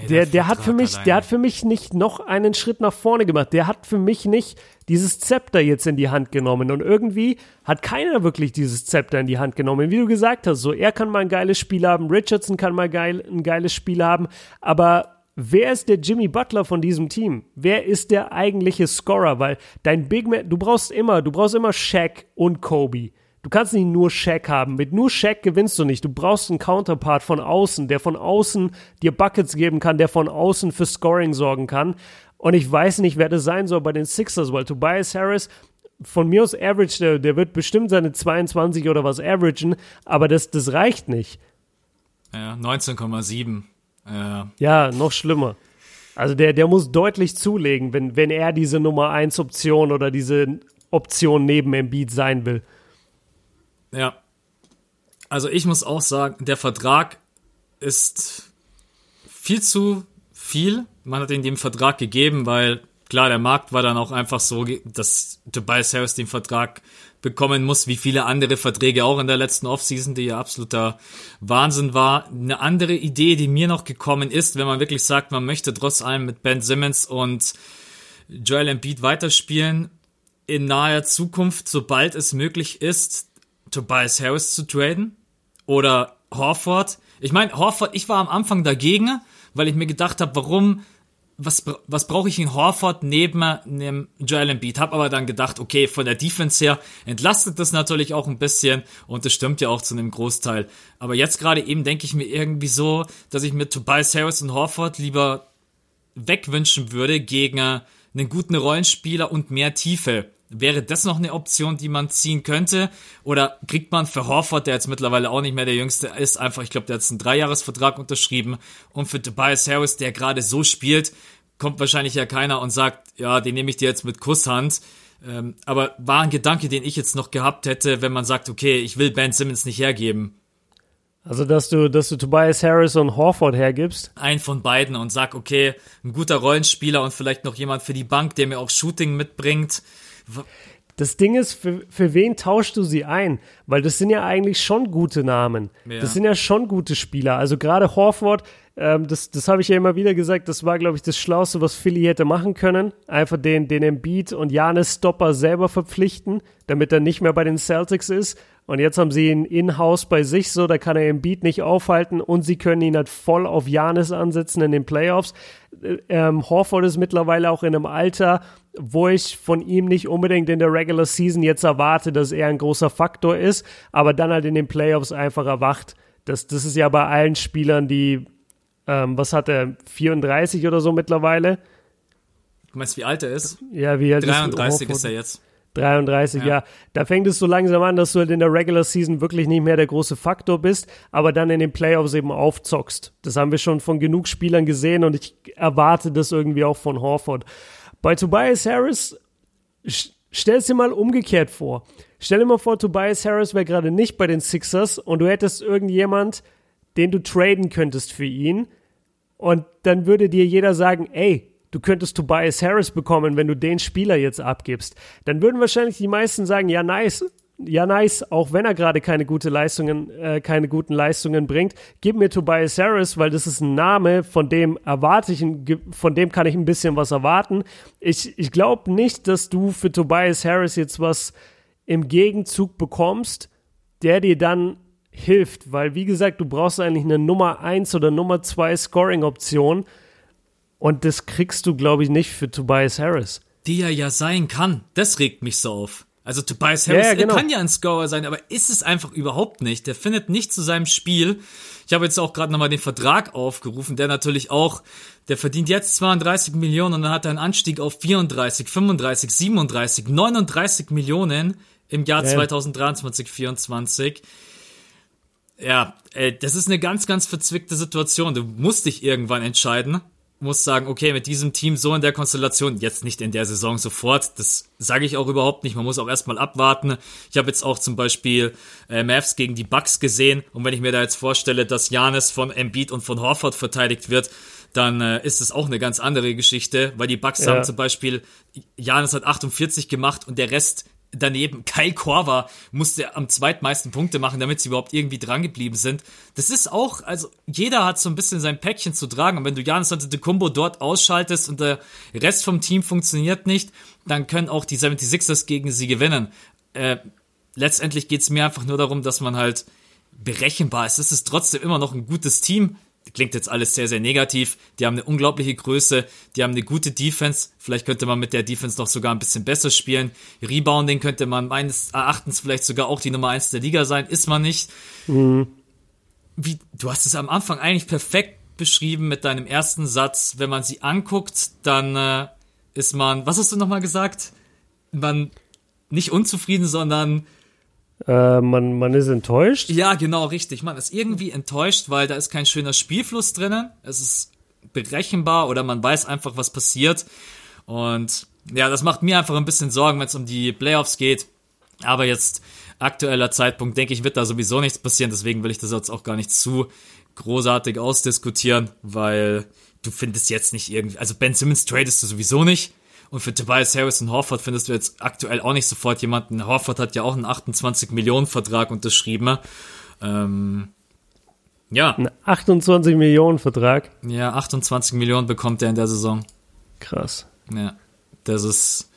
Ey, der, der hat für mich, alleine. der hat für mich nicht noch einen Schritt nach vorne gemacht. Der hat für mich nicht dieses Zepter jetzt in die Hand genommen. Und irgendwie hat keiner wirklich dieses Zepter in die Hand genommen. Wie du gesagt hast, so er kann mal ein geiles Spiel haben, Richardson kann mal geil, ein geiles Spiel haben, aber Wer ist der Jimmy Butler von diesem Team? Wer ist der eigentliche Scorer? Weil dein Big Man, du brauchst immer, du brauchst immer Shaq und Kobe. Du kannst nicht nur Shaq haben. Mit nur Shaq gewinnst du nicht. Du brauchst einen Counterpart von außen, der von außen dir Buckets geben kann, der von außen für Scoring sorgen kann. Und ich weiß nicht, wer das sein soll bei den Sixers, weil Tobias Harris von mir aus average, der, der wird bestimmt seine 22 oder was averagen, aber das, das reicht nicht. Ja, 19,7. Ja. ja, noch schlimmer. Also der, der muss deutlich zulegen, wenn, wenn er diese Nummer 1 Option oder diese Option neben Embiid sein will. Ja. Also ich muss auch sagen, der Vertrag ist viel zu viel. Man hat ihm den Vertrag gegeben, weil klar, der Markt war dann auch einfach so, dass Tobias Harris den Vertrag bekommen muss, wie viele andere Verträge auch in der letzten Offseason, die ja absoluter Wahnsinn war. Eine andere Idee, die mir noch gekommen ist, wenn man wirklich sagt, man möchte trotz allem mit Ben Simmons und Joel Embiid weiterspielen, in naher Zukunft, sobald es möglich ist, Tobias Harris zu traden oder Horford. Ich meine, Horford, ich war am Anfang dagegen, weil ich mir gedacht habe, warum, was, was brauche ich in Horford neben einem Joel Embiid? Hab aber dann gedacht, okay, von der Defense her entlastet das natürlich auch ein bisschen und das stimmt ja auch zu einem Großteil. Aber jetzt gerade eben denke ich mir irgendwie so, dass ich mir Tobias Harris und Horford lieber wegwünschen würde gegen einen guten Rollenspieler und mehr Tiefe. Wäre das noch eine Option, die man ziehen könnte? Oder kriegt man für Horford, der jetzt mittlerweile auch nicht mehr der Jüngste ist, einfach, ich glaube, der hat jetzt einen Dreijahresvertrag unterschrieben. Und für Tobias Harris, der gerade so spielt, kommt wahrscheinlich ja keiner und sagt, ja, den nehme ich dir jetzt mit Kusshand. Ähm, aber war ein Gedanke, den ich jetzt noch gehabt hätte, wenn man sagt, okay, ich will Ben Simmons nicht hergeben. Also, dass du, dass du Tobias Harris und Horford hergibst? Ein von beiden und sag, okay, ein guter Rollenspieler und vielleicht noch jemand für die Bank, der mir auch Shooting mitbringt. Das Ding ist, für, für wen tauschst du sie ein? Weil das sind ja eigentlich schon gute Namen. Ja. Das sind ja schon gute Spieler. Also gerade Horford, ähm, das, das habe ich ja immer wieder gesagt, das war, glaube ich, das Schlauste, was Philly hätte machen können. Einfach den, den Embiid und Janis Stopper selber verpflichten, damit er nicht mehr bei den Celtics ist. Und jetzt haben sie ihn in-house bei sich, so da kann er Embiid nicht aufhalten und sie können ihn halt voll auf Janis ansetzen in den Playoffs. Äh, ähm, Horford ist mittlerweile auch in einem Alter, wo ich von ihm nicht unbedingt in der Regular Season jetzt erwarte, dass er ein großer Faktor ist, aber dann halt in den Playoffs einfach erwacht. Das, das ist ja bei allen Spielern, die, ähm, was hat er, 34 oder so mittlerweile? Du meinst, wie alt er ist? Ja, wie alt 33 ist, ist er jetzt. 33, ja. ja. Da fängt es so langsam an, dass du halt in der Regular Season wirklich nicht mehr der große Faktor bist, aber dann in den Playoffs eben aufzockst. Das haben wir schon von genug Spielern gesehen und ich erwarte das irgendwie auch von Horford. Bei Tobias Harris, stell es dir mal umgekehrt vor. Stell dir mal vor, Tobias Harris wäre gerade nicht bei den Sixers und du hättest irgendjemand, den du traden könntest für ihn. Und dann würde dir jeder sagen, ey, du könntest Tobias Harris bekommen, wenn du den Spieler jetzt abgibst. Dann würden wahrscheinlich die meisten sagen, ja, nice, ja nice, auch wenn er gerade keine gute Leistungen, äh, keine guten Leistungen bringt, gib mir Tobias Harris, weil das ist ein Name, von dem erwarte ich, von dem kann ich ein bisschen was erwarten. Ich, ich glaube nicht, dass du für Tobias Harris jetzt was im Gegenzug bekommst, der dir dann hilft, weil wie gesagt, du brauchst eigentlich eine Nummer 1 oder Nummer 2 Scoring-Option und das kriegst du, glaube ich, nicht für Tobias Harris. Die er ja sein kann. Das regt mich so auf. Also Tobias Harris ja, ja, genau. kann ja ein Scorer sein, aber ist es einfach überhaupt nicht. Der findet nicht zu seinem Spiel. Ich habe jetzt auch gerade nochmal den Vertrag aufgerufen, der natürlich auch, der verdient jetzt 32 Millionen und dann hat er einen Anstieg auf 34, 35, 37, 39 Millionen im Jahr ja. 2023, 2024. Ja, ey, das ist eine ganz, ganz verzwickte Situation. Du musst dich irgendwann entscheiden muss sagen, okay, mit diesem Team so in der Konstellation, jetzt nicht in der Saison sofort, das sage ich auch überhaupt nicht. Man muss auch erstmal abwarten. Ich habe jetzt auch zum Beispiel äh, Mavs gegen die Bucks gesehen und wenn ich mir da jetzt vorstelle, dass Janis von Embiid und von Horford verteidigt wird, dann äh, ist es auch eine ganz andere Geschichte, weil die Bucks ja. haben zum Beispiel, Janis hat 48 gemacht und der Rest daneben. Kyle Korver musste am zweitmeisten Punkte machen, damit sie überhaupt irgendwie dran geblieben sind. Das ist auch, also jeder hat so ein bisschen sein Päckchen zu tragen. Und wenn du Janis Antetokounmpo dort ausschaltest und der Rest vom Team funktioniert nicht, dann können auch die 76ers gegen sie gewinnen. Äh, letztendlich geht's mir einfach nur darum, dass man halt berechenbar ist. Es ist trotzdem immer noch ein gutes Team klingt jetzt alles sehr, sehr negativ. Die haben eine unglaubliche Größe, die haben eine gute Defense. Vielleicht könnte man mit der Defense noch sogar ein bisschen besser spielen. Rebounding könnte man meines Erachtens vielleicht sogar auch die Nummer eins der Liga sein, ist man nicht. Mhm. Wie, du hast es am Anfang eigentlich perfekt beschrieben mit deinem ersten Satz. Wenn man sie anguckt, dann äh, ist man, was hast du nochmal gesagt? Man nicht unzufrieden, sondern äh, man, man ist enttäuscht. Ja, genau, richtig. Man ist irgendwie enttäuscht, weil da ist kein schöner Spielfluss drinnen. Es ist berechenbar oder man weiß einfach, was passiert. Und ja, das macht mir einfach ein bisschen Sorgen, wenn es um die Playoffs geht. Aber jetzt aktueller Zeitpunkt, denke ich, wird da sowieso nichts passieren. Deswegen will ich das jetzt auch gar nicht zu großartig ausdiskutieren, weil du findest jetzt nicht irgendwie, also Ben Simmons tradest du sowieso nicht. Und für Tobias Harris und Horford findest du jetzt aktuell auch nicht sofort jemanden. Horford hat ja auch einen 28 Millionen Vertrag unterschrieben. Ähm, ja. Ein 28 Millionen Vertrag? Ja, 28 Millionen bekommt er in der Saison. Krass. Ja. Das ist,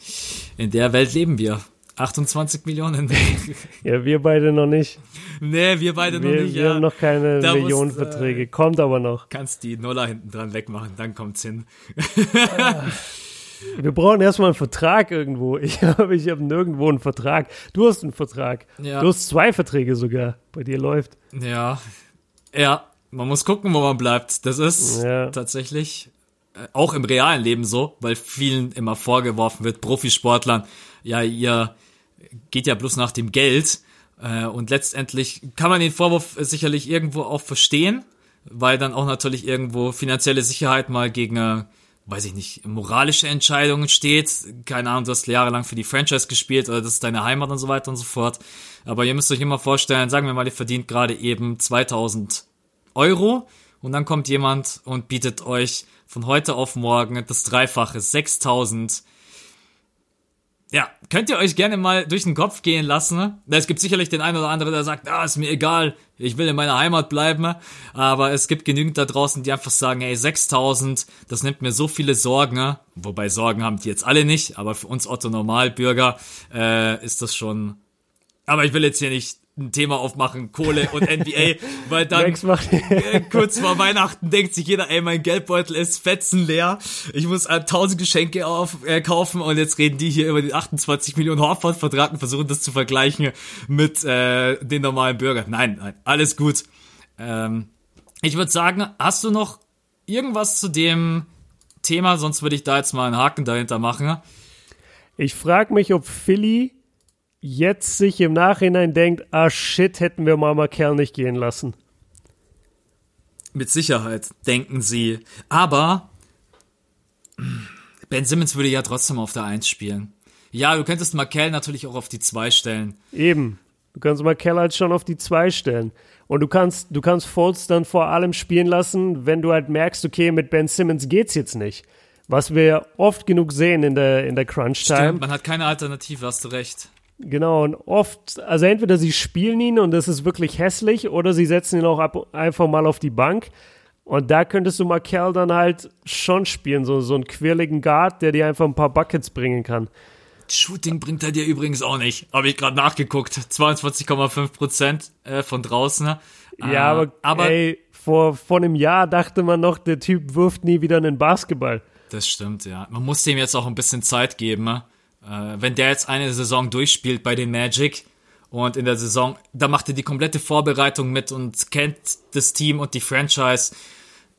in der Welt leben wir. 28 Millionen. [LAUGHS] ja, wir beide noch nicht. Nee, wir beide wir, noch nicht. Wir ja. haben noch keine da Millionenverträge. Äh, Kommt aber noch. Kannst die Nuller hinten dran wegmachen, dann kommt's hin. Ah. [LAUGHS] Wir brauchen erstmal einen Vertrag irgendwo. [LAUGHS] Ich habe ich hab nirgendwo einen Vertrag. Du hast einen Vertrag. Ja. Du hast zwei Verträge sogar. Bei dir läuft. Ja. Ja. Man muss gucken, wo man bleibt. Das ist ja. tatsächlich äh, auch im realen Leben so, weil vielen immer vorgeworfen wird, Profisportlern, ja, ihr geht ja bloß nach dem Geld. Äh, und letztendlich kann man den Vorwurf sicherlich irgendwo auch verstehen, weil dann auch natürlich irgendwo finanzielle Sicherheit mal gegen äh, weiß ich nicht, moralische Entscheidungen steht. Keine Ahnung, du hast jahrelang für die Franchise gespielt oder das ist deine Heimat und so weiter und so fort. Aber ihr müsst euch immer vorstellen, sagen wir mal, ihr verdient gerade eben 2000 Euro und dann kommt jemand und bietet euch von heute auf morgen das Dreifache, 6000 ja, könnt ihr euch gerne mal durch den Kopf gehen lassen. Ne? Es gibt sicherlich den einen oder anderen, der sagt, ah, ist mir egal, ich will in meiner Heimat bleiben. Aber es gibt genügend da draußen, die einfach sagen, ey, 6000, das nimmt mir so viele Sorgen. Ne? Wobei Sorgen haben die jetzt alle nicht, aber für uns Otto Normalbürger äh, ist das schon... Aber ich will jetzt hier nicht ein Thema aufmachen, Kohle und NBA, [LAUGHS] weil dann [LAUGHS] äh, kurz vor Weihnachten denkt sich jeder, ey, mein Geldbeutel ist fetzenleer, ich muss äh, tausend Geschenke auf, äh, kaufen und jetzt reden die hier über den 28 Millionen Horford-Vertrag und versuchen das zu vergleichen mit äh, den normalen Bürgern. Nein, nein, alles gut. Ähm, ich würde sagen, hast du noch irgendwas zu dem Thema, sonst würde ich da jetzt mal einen Haken dahinter machen. Ich frage mich, ob Philly jetzt sich im Nachhinein denkt, ah shit, hätten wir Mama Kerl nicht gehen lassen. Mit Sicherheit denken sie. Aber Ben Simmons würde ja trotzdem auf der 1 spielen. Ja, du könntest Markel natürlich auch auf die 2 stellen. Eben. Du kannst Markel halt schon auf die 2 stellen. Und du kannst, du kannst Fultz dann vor allem spielen lassen, wenn du halt merkst, okay, mit Ben Simmons geht's jetzt nicht. Was wir oft genug sehen in der, in der Crunch-Time. Stimmt, man hat keine Alternative, hast du recht. Genau, und oft, also entweder sie spielen ihn und das ist wirklich hässlich, oder sie setzen ihn auch ab, einfach mal auf die Bank. Und da könntest du Markel dann halt schon spielen, so, so einen quirligen Guard, der dir einfach ein paar Buckets bringen kann. Shooting bringt er dir übrigens auch nicht. Habe ich gerade nachgeguckt. 22,5 Prozent äh, von draußen. Ja, äh, aber, aber ey, vor, vor einem Jahr dachte man noch, der Typ wirft nie wieder einen Basketball. Das stimmt, ja. Man muss dem jetzt auch ein bisschen Zeit geben. Ne? Äh, wenn der jetzt eine Saison durchspielt bei den Magic und in der Saison, da macht er die komplette Vorbereitung mit und kennt das Team und die Franchise,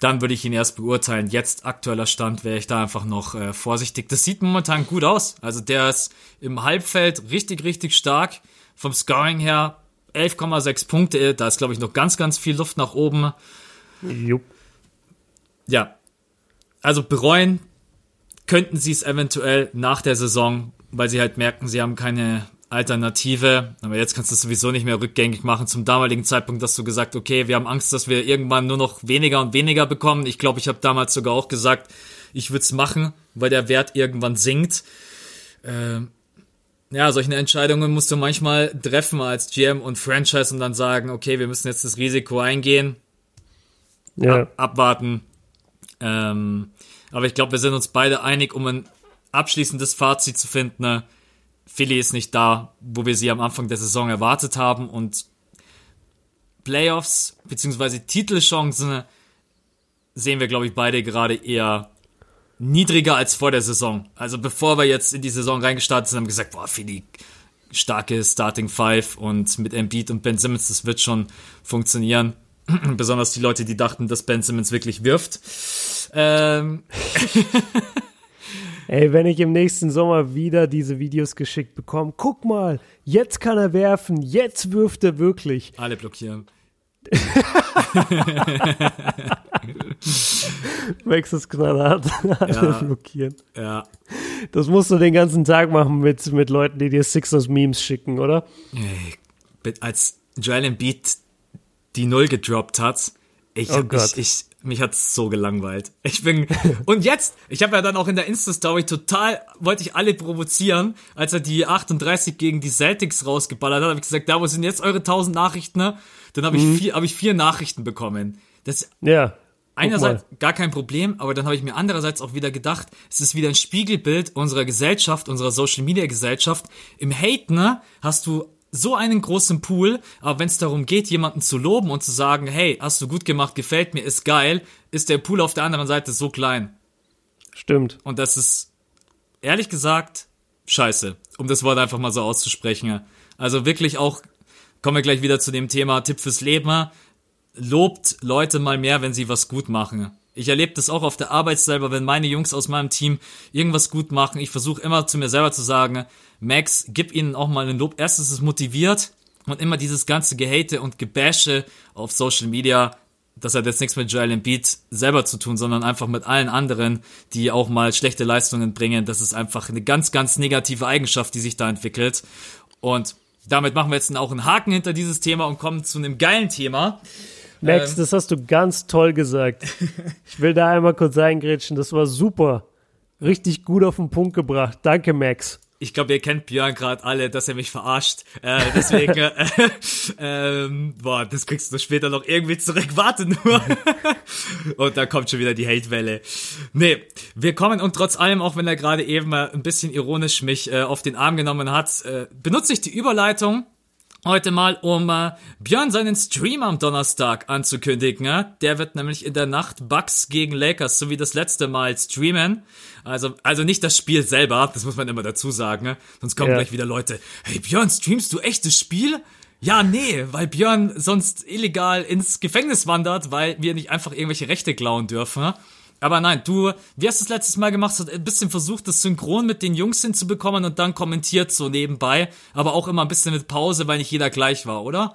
dann würde ich ihn erst beurteilen. Jetzt aktueller Stand wäre ich da einfach noch äh, vorsichtig. Das sieht momentan gut aus. Also der ist im Halbfeld richtig, richtig stark. Vom Scoring her 11,6 Punkte. Da ist, glaube ich, noch ganz, ganz viel Luft nach oben. Jupp. Ja. Also bereuen könnten sie es eventuell nach der Saison, weil sie halt merken, sie haben keine Alternative. Aber jetzt kannst du es sowieso nicht mehr rückgängig machen. Zum damaligen Zeitpunkt hast du gesagt, okay, wir haben Angst, dass wir irgendwann nur noch weniger und weniger bekommen. Ich glaube, ich habe damals sogar auch gesagt, ich würde es machen, weil der Wert irgendwann sinkt. Äh, ja, solche Entscheidungen musst du manchmal treffen als GM und Franchise und dann sagen, okay, wir müssen jetzt das Risiko eingehen, ja. ab, abwarten. Ähm, aber ich glaube, wir sind uns beide einig, um ein abschließendes Fazit zu finden. Ne? Philly ist nicht da, wo wir sie am Anfang der Saison erwartet haben und Playoffs bzw. Titelchancen sehen wir, glaube ich, beide gerade eher niedriger als vor der Saison. Also bevor wir jetzt in die Saison reingestartet sind, haben wir gesagt, boah, Philly, starke Starting Five und mit Embiid und Ben Simmons, das wird schon funktionieren. [CLEARS THROAT] Besonders die Leute, die dachten, dass Ben Simmons wirklich wirft. Ähm. [LAUGHS] [LAUGHS] Ey, wenn ich im nächsten Sommer wieder diese Videos geschickt bekomme, guck mal, jetzt kann er werfen, jetzt wirft er wirklich. Alle blockieren. [LAUGHS] Max ist knallhart. [LAUGHS] Alle Ja. blockieren. Ja. Das musst du den ganzen Tag machen mit, mit Leuten, die dir Sixers-Memes schicken, oder? Ey, als Joel Embiid die Null gedroppt hat, ich, Oh ich, ich mich hat's so gelangweilt. Ich bin [LAUGHS] und jetzt, ich habe ja dann auch in der Insta Story total wollte ich alle provozieren, als er die 38 gegen die Celtics rausgeballert hat, habe ich gesagt, da wo sind jetzt eure 1000 Nachrichten? Ne? Dann habe ich Mhm. vier habe ich vier Nachrichten bekommen. Das Ja. einerseits gar kein Problem, aber dann habe ich mir andererseits auch wieder gedacht, es ist wieder ein Spiegelbild unserer Gesellschaft, unserer Social Media Gesellschaft. Im Hate, ne, hast du so einen großen Pool, aber wenn es darum geht, jemanden zu loben und zu sagen, hey, hast du gut gemacht, gefällt mir, ist geil, ist der Pool auf der anderen Seite so klein. Stimmt. Und das ist, ehrlich gesagt, scheiße, um das Wort einfach mal so auszusprechen. Also wirklich auch, kommen wir gleich wieder zu dem Thema Tipp fürs Leben, lobt Leute mal mehr, wenn sie was gut machen. Ich erlebe das auch auf der Arbeit selber, wenn meine Jungs aus meinem Team irgendwas gut machen. Ich versuche immer zu mir selber zu sagen, Max, gib ihnen auch mal einen Lob. Erstens ist es motiviert und immer dieses ganze Gehate und Gebäsche auf Social Media, das hat jetzt nichts mit Joel Embiid selber zu tun, sondern einfach mit allen anderen, die auch mal schlechte Leistungen bringen. Das ist einfach eine ganz, ganz negative Eigenschaft, die sich da entwickelt. Und damit machen wir jetzt auch einen Haken hinter dieses Thema und kommen zu einem geilen Thema. Max, Ähm. das hast du ganz toll gesagt. [LAUGHS] Ich will da einmal kurz eingrätschen. Das war super. Richtig gut auf den Punkt gebracht. Danke, Max. Ich glaube, ihr kennt Björn gerade alle, dass er mich verarscht. Äh, deswegen, [LAUGHS] äh, ähm, boah, das kriegst du später noch irgendwie zurück. Warte nur. [LAUGHS] und da kommt schon wieder die Hate-Welle. Nee, wir kommen und trotz allem, auch wenn er gerade eben äh, ein bisschen ironisch mich äh, auf den Arm genommen hat, äh, benutze ich die Überleitung heute mal, um äh, Björn seinen Stream am Donnerstag anzukündigen. Ja? Der wird nämlich in der Nacht Bucks gegen Lakers, so wie das letzte Mal, streamen. Also, also nicht das Spiel selber, das muss man immer dazu sagen. Ja? Sonst kommen Ja. gleich wieder Leute, hey Björn, streamst du echtes Spiel? Ja, nee, weil Björn sonst illegal ins Gefängnis wandert, weil wir nicht einfach irgendwelche Rechte klauen dürfen. Ja? Aber nein, du, wie hast du das letztes Mal gemacht? Hast ein bisschen versucht, das synchron mit den Jungs hinzubekommen und dann kommentiert so nebenbei, aber auch immer ein bisschen mit Pause, weil nicht jeder gleich war, oder?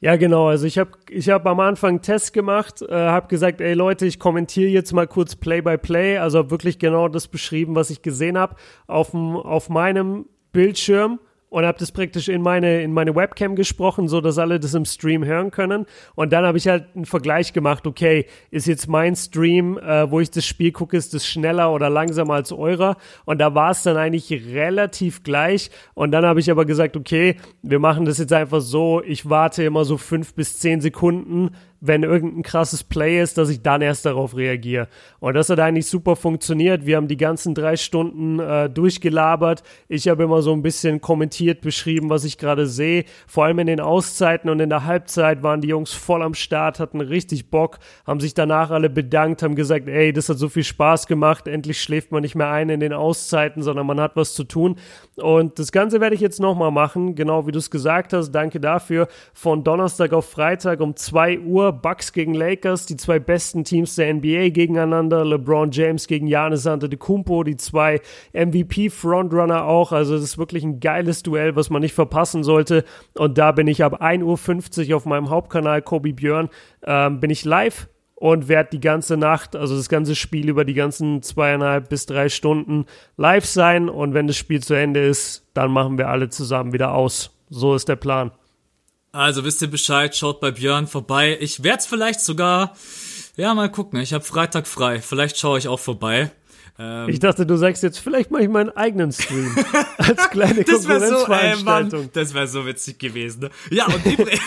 Ja, genau. Also ich habe ich hab am Anfang einen Test gemacht, äh, habe gesagt, ey Leute, ich kommentiere jetzt mal kurz Play-by-Play. Also hab wirklich genau das beschrieben, was ich gesehen habe auf, auf meinem Bildschirm und habe das praktisch in meine, in meine Webcam gesprochen, so dass alle das im Stream hören können. Und dann habe ich halt einen Vergleich gemacht, okay, ist jetzt mein Stream, äh, wo ich das Spiel gucke, ist das schneller oder langsamer als eurer? Und da war es dann eigentlich relativ gleich. Und dann habe ich aber gesagt, okay, wir machen das jetzt einfach so, ich warte immer so fünf bis zehn Sekunden, wenn irgendein krasses Play ist, dass ich dann erst darauf reagiere. Und das hat eigentlich super funktioniert. Wir haben die ganzen drei Stunden äh, durchgelabert. Ich habe immer so ein bisschen kommentiert, beschrieben, was ich gerade sehe. Vor allem in den Auszeiten und in der Halbzeit waren die Jungs voll am Start, hatten richtig Bock, haben sich danach alle bedankt, haben gesagt, ey, das hat so viel Spaß gemacht. Endlich schläft man nicht mehr ein in den Auszeiten, sondern man hat was zu tun. Und das Ganze werde ich jetzt nochmal machen, genau wie du es gesagt hast. Danke dafür. Von Donnerstag auf Freitag um 2 Uhr Bucks gegen Lakers, die zwei besten Teams der NBA gegeneinander. LeBron James gegen Giannis Antetokounmpo, die zwei MVP-Frontrunner auch. Also das ist wirklich ein geiles Duell, was man nicht verpassen sollte. Und da bin ich ab 1.50 Uhr auf meinem Hauptkanal Kobe Björn, ähm, bin ich live und werde die ganze Nacht, also das ganze Spiel über die ganzen zweieinhalb bis drei Stunden live sein. Und wenn das Spiel zu Ende ist, dann machen wir alle zusammen wieder aus. So ist der Plan. Also wisst ihr Bescheid, schaut bei Björn vorbei. Ich werde es vielleicht sogar, ja mal gucken. Ich habe Freitag frei. Vielleicht schaue ich auch vorbei. Ähm, ich dachte, du sagst jetzt, vielleicht mache ich meinen eigenen Stream [LAUGHS] als kleine das Konkurrenzveranstaltung. So, das wäre so witzig gewesen. Ne? Ja, und übrigens...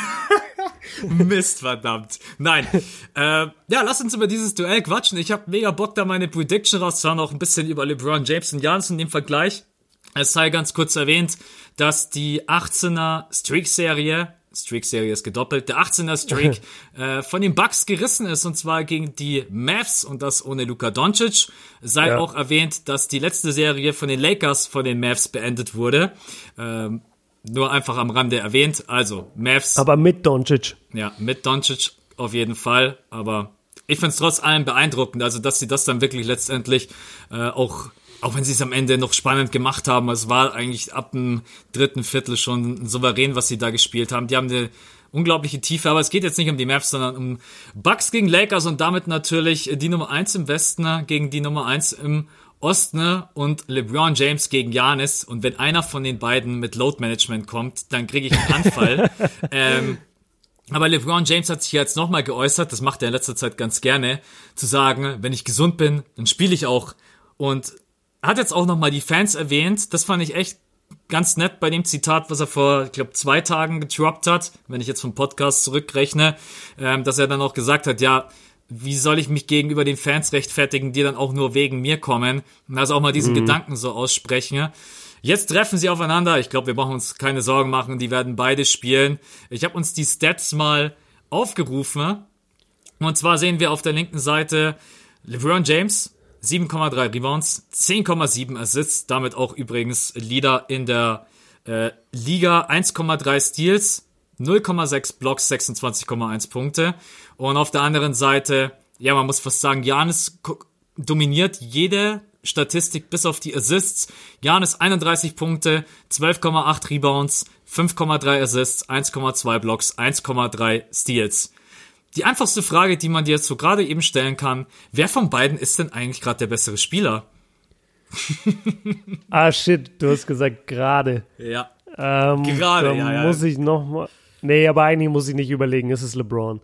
[LAUGHS] Mist, verdammt. Nein. Äh, ja, lass uns über dieses Duell quatschen. Ich habe mega Bock, da meine Prediction rauszuhauen, auch ein bisschen über LeBron James und Janssen im Vergleich. Es sei ganz kurz erwähnt, dass die 18er Streak-Serie Streak-Serie ist gedoppelt, der 18er Streak [LAUGHS] äh, von den Bucks gerissen ist und zwar gegen die Mavs und das ohne Luka Doncic. Sei ja. auch erwähnt, dass die letzte Serie von den Lakers von den Mavs beendet wurde. Ähm, nur einfach am Rande erwähnt. Also Mavs. Aber mit Doncic. Ja, mit Doncic auf jeden Fall. Aber ich finde es trotz allem beeindruckend, also dass sie das dann wirklich letztendlich äh, auch auch wenn sie es am Ende noch spannend gemacht haben, es war eigentlich ab dem dritten Viertel schon souverän, was sie da gespielt haben. Die haben eine unglaubliche Tiefe, aber es geht jetzt nicht um die Maps, sondern um Bucks gegen Lakers und damit natürlich die Nummer eins im Westen gegen die Nummer eins im Osten und LeBron James gegen Janis. Und wenn einer von den beiden mit Load Management kommt, dann kriege ich einen Anfall. [LAUGHS] ähm, aber LeBron James hat sich jetzt nochmal geäußert, das macht er in letzter Zeit ganz gerne, zu sagen, wenn ich gesund bin, dann spiele ich auch. Und hat jetzt auch nochmal die Fans erwähnt. Das fand ich echt ganz nett bei dem Zitat, was er vor, ich glaube, zwei Tagen getroppt hat, wenn ich jetzt vom Podcast zurückrechne, ähm, dass er dann auch gesagt hat, ja, wie soll ich mich gegenüber den Fans rechtfertigen, die dann auch nur wegen mir kommen? Also auch mal diesen mhm. Gedanken so aussprechen. Jetzt treffen sie aufeinander. Ich glaube, wir brauchen uns keine Sorgen machen. Die werden beide spielen. Ich habe uns die Stats mal aufgerufen. Und zwar sehen wir auf der linken Seite LeBron James 7,3 Rebounds, 10,7 Assists, damit auch übrigens Leader in der äh, Liga, 1,3 Steals, 0,6 Blocks, 26,1 Punkte. Und auf der anderen Seite, ja, man muss fast sagen, Janis dominiert jede Statistik bis auf die Assists. Janis 31 Punkte, 12,8 Rebounds, 5,3 Assists, 1,2 Blocks, 1,3 Steals. Die einfachste Frage, die man dir jetzt so gerade eben stellen kann, wer von beiden ist denn eigentlich gerade der bessere Spieler? [LAUGHS] ah shit, du hast gesagt gerade. Ja. Ähm, gerade, ja, ja. Muss ich noch mal. Nee, aber eigentlich muss ich nicht überlegen, es ist LeBron.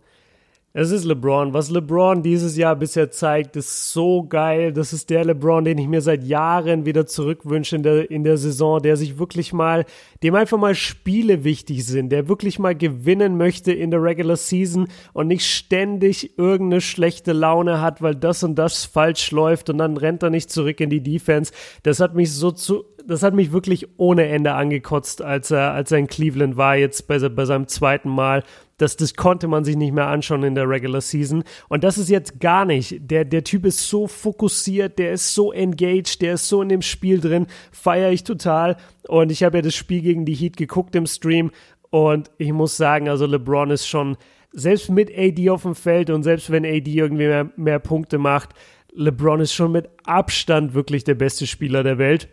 Es ist LeBron. Was LeBron dieses Jahr bisher zeigt, ist so geil. Das ist der LeBron, den ich mir seit Jahren wieder zurückwünsche in der, in der Saison, der sich wirklich mal, dem einfach mal Spiele wichtig sind, der wirklich mal gewinnen möchte in der Regular Season und nicht ständig irgendeine schlechte Laune hat, weil das und das falsch läuft und dann rennt er nicht zurück in die Defense. Das hat mich so zu, das hat mich wirklich ohne Ende angekotzt, als er, als er in Cleveland war, jetzt bei, bei seinem zweiten Mal. Das, das konnte man sich nicht mehr anschauen in der Regular Season. Und das ist jetzt gar nicht. Der, der Typ ist so fokussiert, der ist so engaged, der ist so in dem Spiel drin. Feiere ich total. Und ich habe ja das Spiel gegen die Heat geguckt im Stream. Und ich muss sagen, also LeBron ist schon, selbst mit AD auf dem Feld und selbst wenn AD irgendwie mehr, mehr Punkte macht, LeBron ist schon mit Abstand wirklich der beste Spieler der Welt.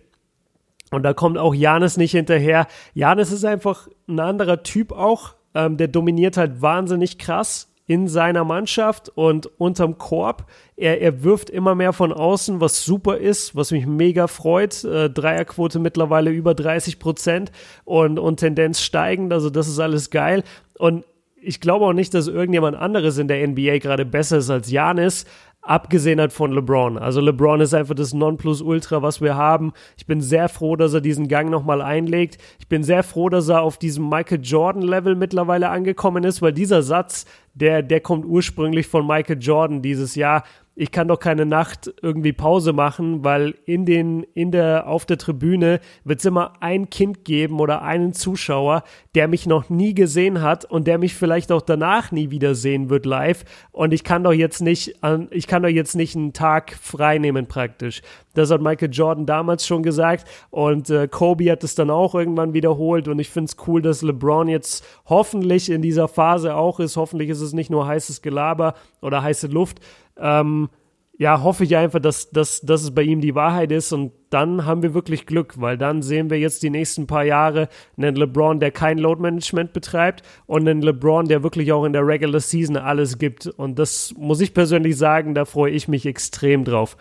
Und da kommt auch Janis nicht hinterher. Janis ist einfach ein anderer Typ auch. Ähm, der dominiert halt wahnsinnig krass in seiner Mannschaft und unterm Korb. Er, er wirft immer mehr von außen, was super ist, was mich mega freut. Äh, Dreierquote mittlerweile über 30 Prozent und, und Tendenz steigend. Also das ist alles geil. Und ich glaube auch nicht, dass irgendjemand anderes in der NBA gerade besser ist als Janis, abgesehen hat von LeBron. Also LeBron ist einfach das Nonplusultra, was wir haben. Ich bin sehr froh, dass er diesen Gang nochmal einlegt. Ich bin sehr froh, dass er auf diesem Michael Jordan Level mittlerweile angekommen ist, weil dieser Satz, der, der kommt ursprünglich von Michael Jordan dieses Jahr ich kann doch keine Nacht irgendwie Pause machen, weil in den, in der, auf der Tribüne wird es immer ein Kind geben oder einen Zuschauer, der mich noch nie gesehen hat und der mich vielleicht auch danach nie wieder sehen wird live. Und ich kann doch jetzt nicht, ich kann doch jetzt nicht einen Tag frei nehmen praktisch. Das hat Michael Jordan damals schon gesagt und äh, Kobe hat es dann auch irgendwann wiederholt und ich finde es cool, dass LeBron jetzt hoffentlich in dieser Phase auch ist. Hoffentlich ist es nicht nur heißes Gelaber oder heiße Luft, ähm, ja, hoffe ich einfach, dass, dass, dass es bei ihm die Wahrheit ist und dann haben wir wirklich Glück, weil dann sehen wir jetzt die nächsten paar Jahre einen LeBron, der kein Load Management betreibt und einen LeBron, der wirklich auch in der Regular Season alles gibt und das muss ich persönlich sagen, da freue ich mich extrem drauf.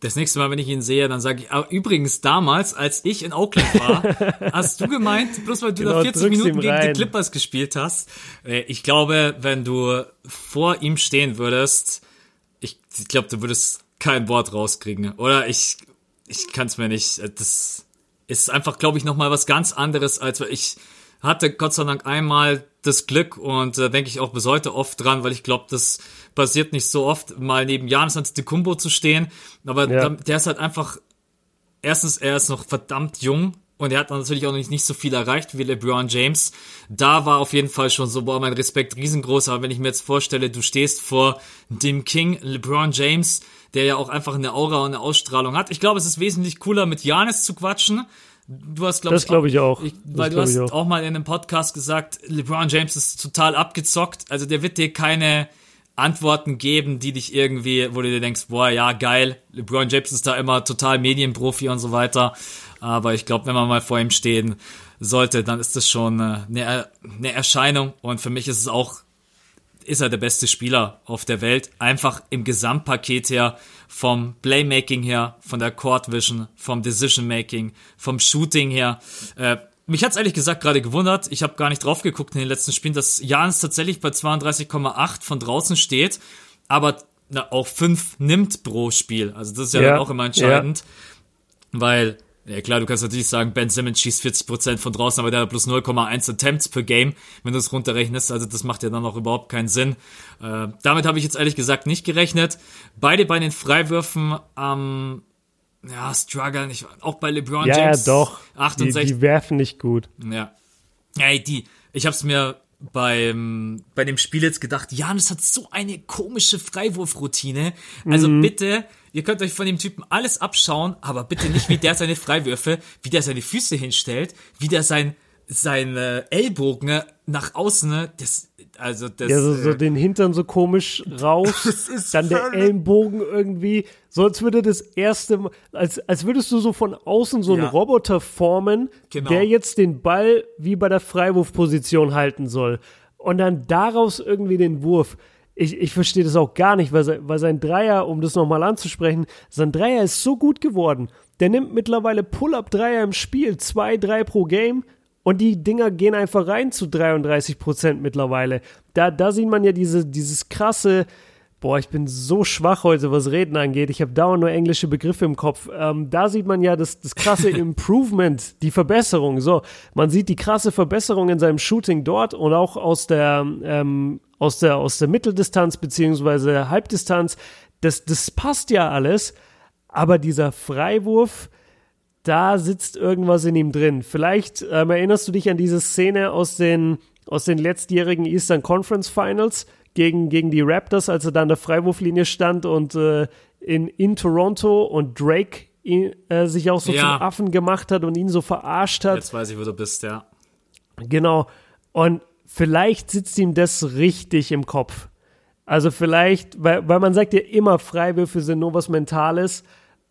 Das nächste Mal, wenn ich ihn sehe, dann sage ich, aber übrigens damals, als ich in Oakland war, [LAUGHS] hast du gemeint, bloß weil du genau, da 40 Minuten gegen die Clippers gespielt hast. Äh, ich glaube, wenn du vor ihm stehen würdest, ich, ich glaube, du würdest kein Wort rauskriegen. Oder ich, ich kann es mir nicht. Das ist einfach, glaube ich, nochmal was ganz anderes, als ich hatte Gott sei Dank einmal das Glück und da äh, denke ich auch bis heute oft dran, weil ich glaube, das passiert nicht so oft, mal neben Janis Antetokounmpo zu stehen. Aber ja. der ist halt einfach, erstens, er ist noch verdammt jung und er hat natürlich auch nicht, nicht so viel erreicht wie LeBron James. Da war auf jeden Fall schon so, boah, mein Respekt riesengroß. Aber wenn ich mir jetzt vorstelle, du stehst vor dem King LeBron James, der ja auch einfach eine Aura und eine Ausstrahlung hat. Ich glaube, es ist wesentlich cooler, mit Janis zu quatschen. Du hast, glaube ich, glaube ich auch. Ich, weil du hast auch. auch mal in einem Podcast gesagt, LeBron James ist total abgezockt. Also der wird dir keine Antworten geben, die dich irgendwie, wo du dir denkst, boah, ja, geil. LeBron James ist da immer total Medienprofi und so weiter. Aber ich glaube, wenn man mal vor ihm stehen sollte, dann ist das schon äh, eine, eine Erscheinung. Und für mich ist es auch, ist er der beste Spieler auf der Welt. Einfach im Gesamtpaket her, vom Playmaking her, von der Court Vision, vom Decision Making, vom Shooting her. Äh, mich hat's ehrlich gesagt gerade gewundert. Ich habe gar nicht drauf geguckt in den letzten Spielen, dass Jans tatsächlich bei 32,8 von draußen steht, aber na, auch 5 nimmt pro Spiel. Also das ist ja, ja auch immer entscheidend, ja. weil ja klar, du kannst natürlich sagen, Ben Simmons schießt 40% von draußen, aber der hat plus 0,1 Attempts per Game, wenn du es runterrechnest. Also das macht ja dann auch überhaupt keinen Sinn. Äh, damit habe ich jetzt ehrlich gesagt nicht gerechnet. Beide bei den Freiwürfen am ähm, ja, strugglen. Ich, auch bei LeBron ja, James. Ja, doch. 68. Die, die werfen nicht gut. Ja. Ey, die, ich hab's mir beim, bei dem Spiel jetzt gedacht, Janis hat so eine komische Freiwurfroutine. Also mhm. bitte, ihr könnt euch von dem Typen alles abschauen, aber bitte nicht, wie der seine Freiwürfe, wie der seine Füße hinstellt, wie der sein, sein äh, Ellbogen nach außen, ne, das, also das. Ja, so, so äh, den Hintern so komisch raus, [LAUGHS] dann der Ellenbogen irgendwie, so als würde das erste Mal, als, als würdest du so von außen so ja. einen Roboter formen, genau. der jetzt den Ball wie bei der Freiwurfposition halten soll. Und dann daraus irgendwie den Wurf. Ich, ich verstehe das auch gar nicht, weil, sein, weil sein Dreier, um das nochmal anzusprechen, sein Dreier ist so gut geworden. Der nimmt mittlerweile Pull-Up-Dreier im Spiel, zwei, drei pro Game und die Dinger gehen einfach rein zu 33 Prozent mittlerweile. Da, da sieht man ja diese, dieses krasse, boah, ich bin so schwach heute, was Reden angeht. Ich habe dauernd nur englische Begriffe im Kopf. Ähm, da sieht man ja das, das krasse [LAUGHS] Improvement, die Verbesserung. So, man sieht die krasse Verbesserung in seinem Shooting dort und auch aus der, ähm, aus der, aus der Mitteldistanz beziehungsweise Halbdistanz. Das, das passt ja alles. Aber dieser Freiwurf, da sitzt irgendwas in ihm drin. Vielleicht ähm, erinnerst du dich an diese Szene aus den, aus den letztjährigen Eastern Conference Finals gegen, gegen die Raptors, als er da an der Freiwurflinie stand und äh, in, in Toronto und Drake ihn, äh, sich auch so ja. zum Affen gemacht hat und ihn so verarscht hat. Jetzt weiß ich, wo du bist, ja. Genau. Und vielleicht sitzt ihm das richtig im Kopf. Also vielleicht, weil, weil man sagt ja immer, Freiwürfe sind nur was Mentales.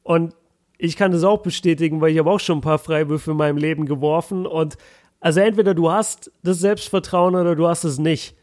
Und ich kann das auch bestätigen, weil ich habe auch schon ein paar Freiwürfe in meinem Leben geworfen und also entweder du hast das Selbstvertrauen oder du hast es nicht.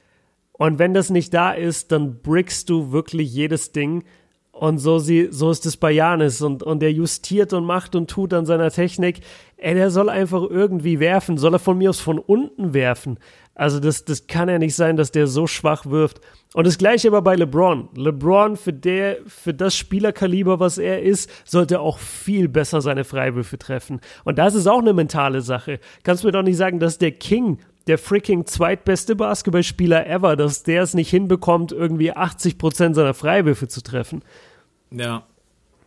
Und wenn das nicht da ist, dann brickst du wirklich jedes Ding. Und so, sie, so ist es bei Janis. Und, und der justiert und macht und tut an seiner Technik. Ey, der soll einfach irgendwie werfen. Soll er von mir aus von unten werfen? Also das, das kann ja nicht sein, dass der so schwach wirft. Und das gleiche aber bei LeBron. LeBron für der, für das Spielerkaliber, was er ist, sollte auch viel besser seine Freiwürfe treffen. Und das ist auch eine mentale Sache. Kannst du mir doch nicht sagen, dass der King, der freaking zweitbeste Basketballspieler ever, dass der es nicht hinbekommt, irgendwie 80 Prozent seiner Freiwürfe zu treffen. Ja,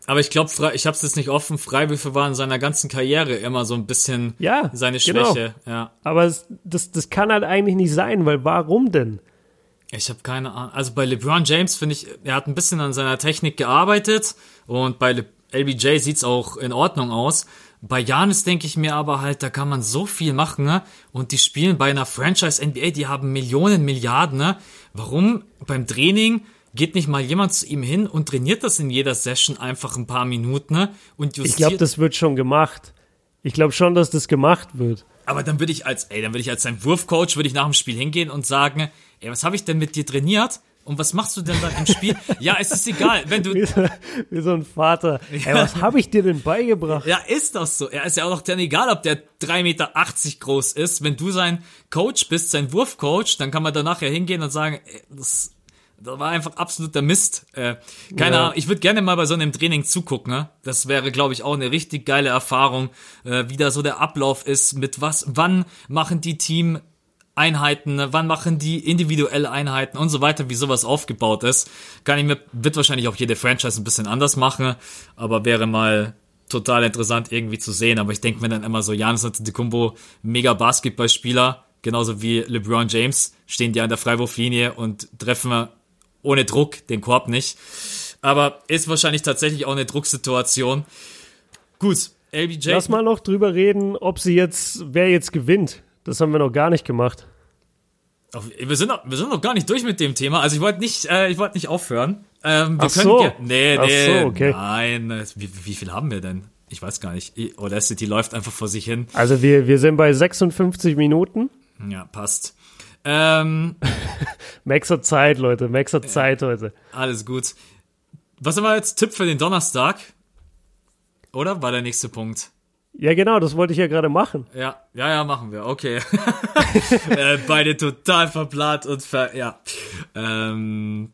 aber ich glaube, ich habe es jetzt nicht offen. Freiwürfe waren in seiner ganzen Karriere immer so ein bisschen ja, seine genau. Schwäche. Genau. Ja. Aber das, das kann halt eigentlich nicht sein, weil warum denn? Ich habe keine Ahnung. Also bei LeBron James finde ich, er hat ein bisschen an seiner Technik gearbeitet und bei Le LBJ sieht's auch in Ordnung aus. Bei Janis denke ich mir aber halt, da kann man so viel machen, ne? Und die spielen bei einer Franchise NBA, die haben Millionen, Milliarden, ne? Warum beim Training geht nicht mal jemand zu ihm hin und trainiert das in jeder Session einfach ein paar Minuten ne? und justiert. Ich glaube, das wird schon gemacht. Ich glaube schon, dass das gemacht wird. Aber dann würde ich als, ey, dann würde ich als sein Wurfcoach, würde ich nach dem Spiel hingehen und sagen, ey, was habe ich denn mit dir trainiert? Und was machst du denn dann im Spiel? ja, es ist egal, wenn du. [LAUGHS] Wie so, wie so ein Vater. Ja. Ey, was habe ich dir denn beigebracht? Ja, ist doch so. Er ist ja auch noch dann egal, ob der 3,80 Meter groß ist. Wenn du sein Coach bist, sein Wurfcoach, dann kann man danach ja hingehen und sagen, ey, das Das war einfach absoluter Mist. Äh, keine Ja. Ahnung, ich würde gerne mal bei so einem Training zugucken. Ne? Das wäre, glaube ich, auch eine richtig geile Erfahrung, äh, wie da so der Ablauf ist, mit was, wann machen die Team Einheiten, ne? wann machen die individuelle Einheiten und so weiter, wie sowas aufgebaut ist. Kann ich mir, wird wahrscheinlich auch jede Franchise ein bisschen anders machen, aber wäre mal total interessant irgendwie zu sehen. Aber ich denke mir dann immer so, Janis Antetokounmpo, mega Basketballspieler, genauso wie LeBron James, stehen die an der Freiwurflinie und treffen ohne Druck den Korb nicht. Aber ist wahrscheinlich tatsächlich auch eine Drucksituation. Gut, LBJ. Lass mal noch drüber reden, ob sie jetzt, wer jetzt gewinnt. Das haben wir noch gar nicht gemacht. Wir sind, noch, wir sind noch gar nicht durch mit dem Thema. Also ich wollte nicht, äh, ich wollte nicht aufhören. Ähm, wir Ach können so. nee, Ach nee, so, okay. nein. Wie, wie viel haben wir denn? Ich weiß gar nicht. Audacity läuft einfach vor sich hin. Also wir, wir sind bei 56 Minuten. Ja, passt. Ähm, [LAUGHS] Maxer Zeit, Leute. Maxer Zeit heute. alles gut. Was haben wir jetzt? Tipp für den Donnerstag? Oder? War der nächste Punkt. Ja, genau, das wollte ich ja gerade machen. Ja, ja, ja, machen wir. Okay. [LAUGHS] äh, beide total verplant und ver, ja. Ähm,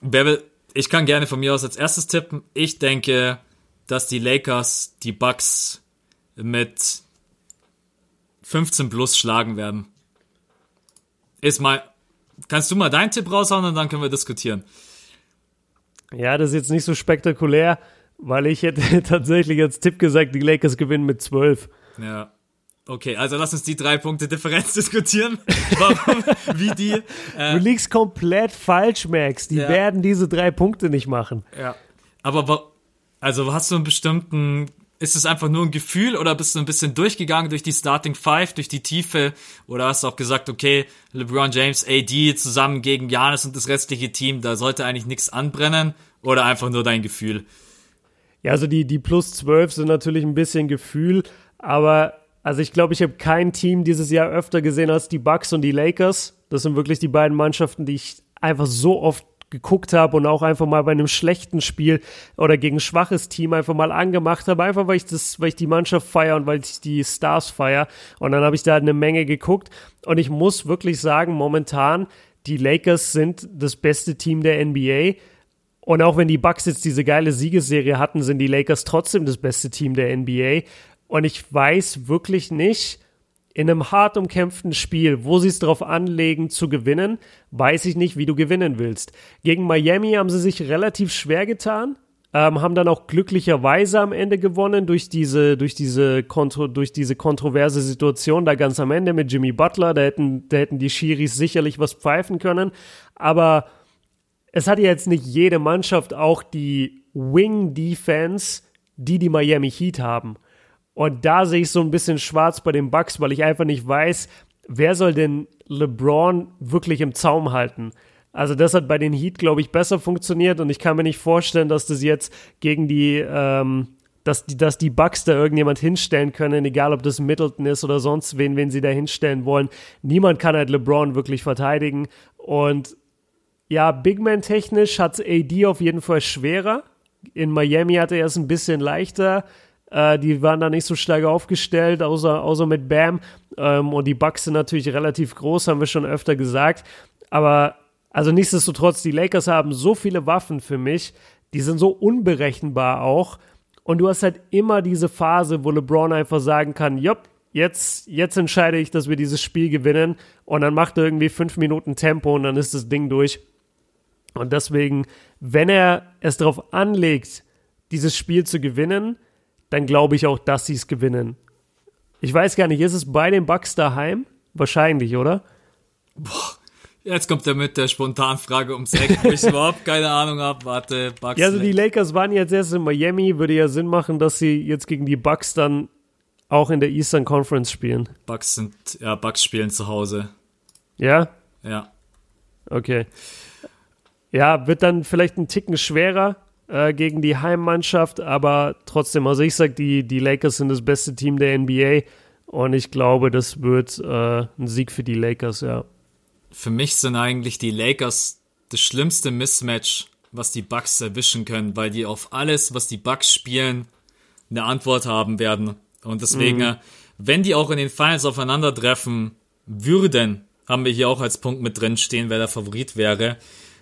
wer will, ich kann gerne von mir aus als erstes tippen. Ich denke, dass die Lakers die Bucks mit 15 plus schlagen werden. Ist mal, kannst du mal deinen Tipp raushauen und dann können wir diskutieren. Ja, das ist jetzt nicht so spektakulär, weil ich hätte [LAUGHS] tatsächlich als Tipp gesagt, die Lakers gewinnen mit 12. Ja. Okay, also lass uns die drei Punkte Differenz [LAUGHS] diskutieren. Warum, wie die, Du liegst komplett falsch, Max. Die Ja. werden diese drei Punkte nicht machen. Ja. Aber also hast du einen bestimmten, ist es einfach nur ein Gefühl oder bist du ein bisschen durchgegangen durch die Starting Five, durch die Tiefe oder hast du auch gesagt, okay, LeBron James, AD zusammen gegen Giannis und das restliche Team, da sollte eigentlich nichts anbrennen oder einfach nur dein Gefühl? Ja, also die, die plus 12 sind natürlich ein bisschen Gefühl, aber also ich glaube, ich habe kein Team dieses Jahr öfter gesehen als die Bucks und die Lakers. Das sind wirklich die beiden Mannschaften, die ich einfach so oft geguckt habe und auch einfach mal bei einem schlechten Spiel oder gegen ein schwaches Team einfach mal angemacht habe, einfach weil ich das, weil ich die Mannschaft feiere und weil ich die Stars feiere. Und dann habe ich da eine Menge geguckt und ich muss wirklich sagen, momentan die Lakers sind das beste Team der NBA. Und auch wenn die Bucks jetzt diese geile Siegesserie hatten, sind die Lakers trotzdem das beste Team der NBA. Und ich weiß wirklich nicht, in einem hart umkämpften Spiel, wo sie es darauf anlegen zu gewinnen, weiß ich nicht, wie du gewinnen willst. Gegen Miami haben sie sich relativ schwer getan, ähm, haben dann auch glücklicherweise am Ende gewonnen durch diese, durch diese, kontro, durch diese kontroverse Situation da ganz am Ende mit Jimmy Butler. Da hätten, da hätten die Schiris sicherlich was pfeifen können. Aber es hat ja jetzt nicht jede Mannschaft auch die Wing-Defense, die die Miami Heat haben. Und da sehe ich so ein bisschen schwarz bei den Bucks, weil ich einfach nicht weiß, wer soll denn LeBron wirklich im Zaum halten. Also das hat bei den Heat, glaube ich, besser funktioniert und ich kann mir nicht vorstellen, dass das jetzt gegen die, ähm, dass die, dass die Bucks da irgendjemand hinstellen können, egal ob das Middleton ist oder sonst wen, wen sie da hinstellen wollen. Niemand kann halt LeBron wirklich verteidigen und ja, Big Man technisch hat AD auf jeden Fall schwerer. In Miami hatte er es ein bisschen leichter. Äh, die waren da nicht so stark aufgestellt, außer, außer mit Bam. Ähm, und die Bucks sind natürlich relativ groß, haben wir schon öfter gesagt. Aber also nichtsdestotrotz, die Lakers haben so viele Waffen für mich. Die sind so unberechenbar auch. Und du hast halt immer diese Phase, wo LeBron einfach sagen kann, jopp, jetzt, jetzt entscheide ich, dass wir dieses Spiel gewinnen. Und dann macht er irgendwie fünf Minuten Tempo und dann ist das Ding durch. Und deswegen, wenn er es darauf anlegt, dieses Spiel zu gewinnen, dann glaube ich auch, dass sie es gewinnen. Ich weiß gar nicht, ist es bei den Bucks daheim? Wahrscheinlich, oder? Jetzt kommt er mit der Spontanfrage ums Eck, wo ich überhaupt keine Ahnung habe. Warte, Bucks. Ja, also die Lakers waren jetzt erst in Miami, würde ja Sinn machen, dass sie jetzt gegen die Bucks dann auch in der Eastern Conference spielen. Bucks sind, ja, Bucks spielen zu Hause. Ja? Ja. Okay. Ja, wird dann vielleicht ein Ticken schwerer äh, gegen die Heimmannschaft, aber trotzdem, also ich sag, die, die Lakers sind das beste Team der NBA und ich glaube, das wird äh, ein Sieg für die Lakers, ja. Für mich sind eigentlich die Lakers das schlimmste Mismatch, was die Bucks erwischen können, weil die auf alles, was die Bucks spielen, eine Antwort haben werden. Und deswegen, äh, wenn die auch in den Finals aufeinandertreffen würden, haben wir hier auch als Punkt mit drin stehen, wer der Favorit wäre,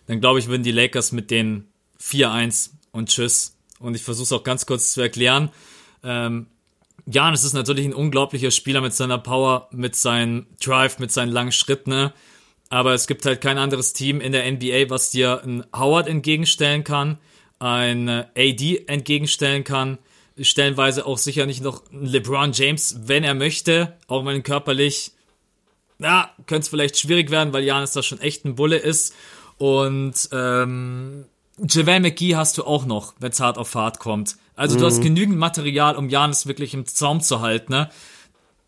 dann glaube ich, würden die Lakers mit den 4-1 und tschüss. Und ich versuche es auch ganz kurz zu erklären. Ähm, Janis ist natürlich ein unglaublicher Spieler mit seiner Power, mit seinem Drive, mit seinen langen Schritten. Ne? Aber es gibt halt kein anderes Team in der NBA, was dir ein Howard entgegenstellen kann, ein äh, AD entgegenstellen kann, stellenweise auch sicher nicht noch LeBron James, wenn er möchte, auch wenn körperlich, ja, könnte es vielleicht schwierig werden, weil Janis da schon echt ein Bulle ist. Und ähm, JaVale McGee hast du auch noch, wenn es hart auf hart kommt. Also mhm. du hast mhm. genügend Material, um Janis wirklich im Zaum zu halten. Ne?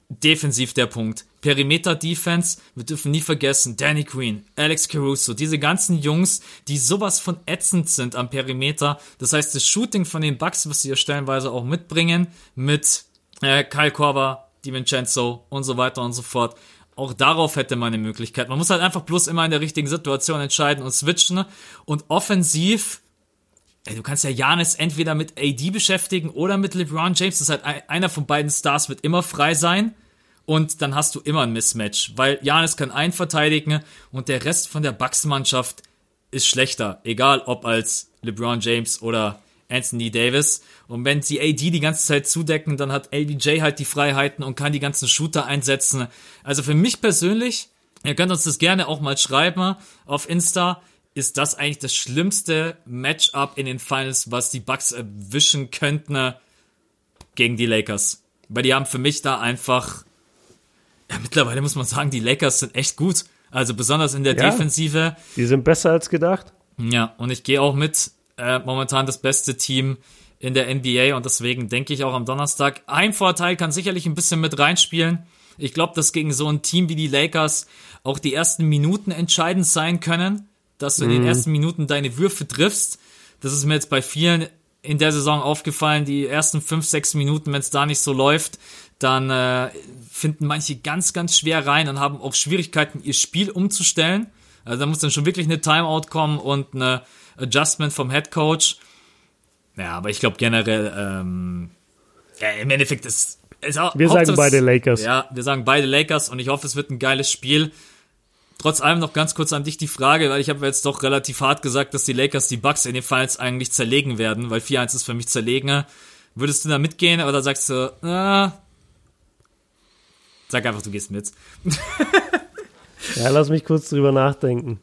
Defensiv der Punkt. Perimeter-Defense, wir dürfen nie vergessen, Danny Green, Alex Caruso, diese ganzen Jungs, die sowas von ätzend sind am Perimeter. Das heißt, das Shooting von den Bucks, was sie ja stellenweise auch mitbringen, mit äh, Kyle Korver, DiVincenzo und so weiter und so fort. Auch darauf hätte man eine Möglichkeit. Man muss halt einfach bloß immer in der richtigen Situation entscheiden und switchen. Und offensiv, ey, du kannst ja Janis entweder mit AD beschäftigen oder mit LeBron James. Das ist halt einer von beiden Stars wird immer frei sein und dann hast du immer ein Mismatch, weil Janis kann einen verteidigen und der Rest von der Bucks-Mannschaft ist schlechter, egal ob als LeBron James oder Anthony Davis. Und wenn sie AD die ganze Zeit zudecken, dann hat LBJ halt die Freiheiten und kann die ganzen Shooter einsetzen. Also für mich persönlich, ihr könnt uns das gerne auch mal schreiben auf Insta, ist das eigentlich das schlimmste Matchup in den Finals, was die Bucks erwischen könnten gegen die Lakers. Weil die haben für mich da einfach ja, mittlerweile muss man sagen, die Lakers sind echt gut. Also besonders in der ja, Defensive. Die sind besser als gedacht. Ja, und ich gehe auch mit äh, momentan das beste Team in der NBA und deswegen denke ich auch am Donnerstag, ein Vorteil kann sicherlich ein bisschen mit reinspielen. Ich glaube, dass gegen so ein Team wie die Lakers auch die ersten Minuten entscheidend sein können, dass du in den mhm. ersten Minuten deine Würfe triffst. Das ist mir jetzt bei vielen in der Saison aufgefallen, die ersten fünf, sechs Minuten, wenn es da nicht so läuft, dann äh, finden manche ganz, ganz schwer rein und haben auch Schwierigkeiten, ihr Spiel umzustellen. Also da muss dann schon wirklich eine Timeout kommen und eine Adjustment vom Head Coach. Ja, aber ich glaube generell, ähm, ja, im Endeffekt ist, ist auch, Wir sagen beide Lakers. Ja, wir sagen beide Lakers und ich hoffe, es wird ein geiles Spiel. Trotz allem noch ganz kurz an dich die Frage, weil ich habe jetzt doch relativ hart gesagt, dass die Lakers die Bucks in den Finals eigentlich zerlegen werden, weil 4-1 ist für mich zerlegen. Würdest du da mitgehen oder sagst du, ah, Sag einfach, du gehst mit. ja, lass mich kurz drüber nachdenken.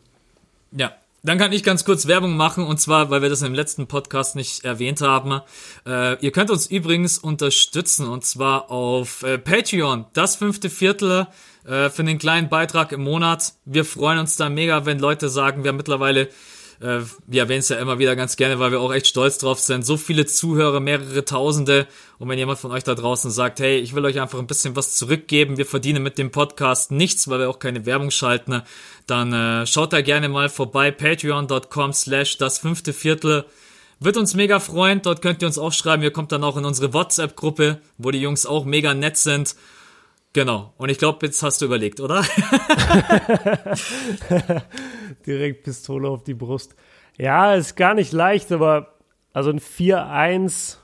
Ja, dann kann ich ganz kurz Werbung machen und zwar, weil wir das im letzten Podcast nicht erwähnt haben. Äh, ihr könnt uns übrigens unterstützen und zwar auf äh, Patreon. Das fünfte Viertel äh, für einen kleinen Beitrag im Monat. Wir freuen uns da mega, wenn Leute sagen, wir haben mittlerweile äh, wir erwähnen es ja immer wieder ganz gerne, weil wir auch echt stolz drauf sind. So viele Zuhörer, mehrere Tausende. Und wenn jemand von euch da draußen sagt, hey, ich will euch einfach ein bisschen was zurückgeben, wir verdienen mit dem Podcast nichts, weil wir auch keine Werbung schalten, dann äh, schaut da gerne mal vorbei, patreon.com slash das fünfte Viertel. Wird uns mega freuen, dort könnt ihr uns auch schreiben, ihr kommt dann auch in unsere WhatsApp-Gruppe, wo die Jungs auch mega nett sind. Genau. Und ich glaube, jetzt hast du überlegt, oder? [LAUGHS] Direkt Pistole auf die Brust. Ja, ist gar nicht leicht, aber also ein 4-1.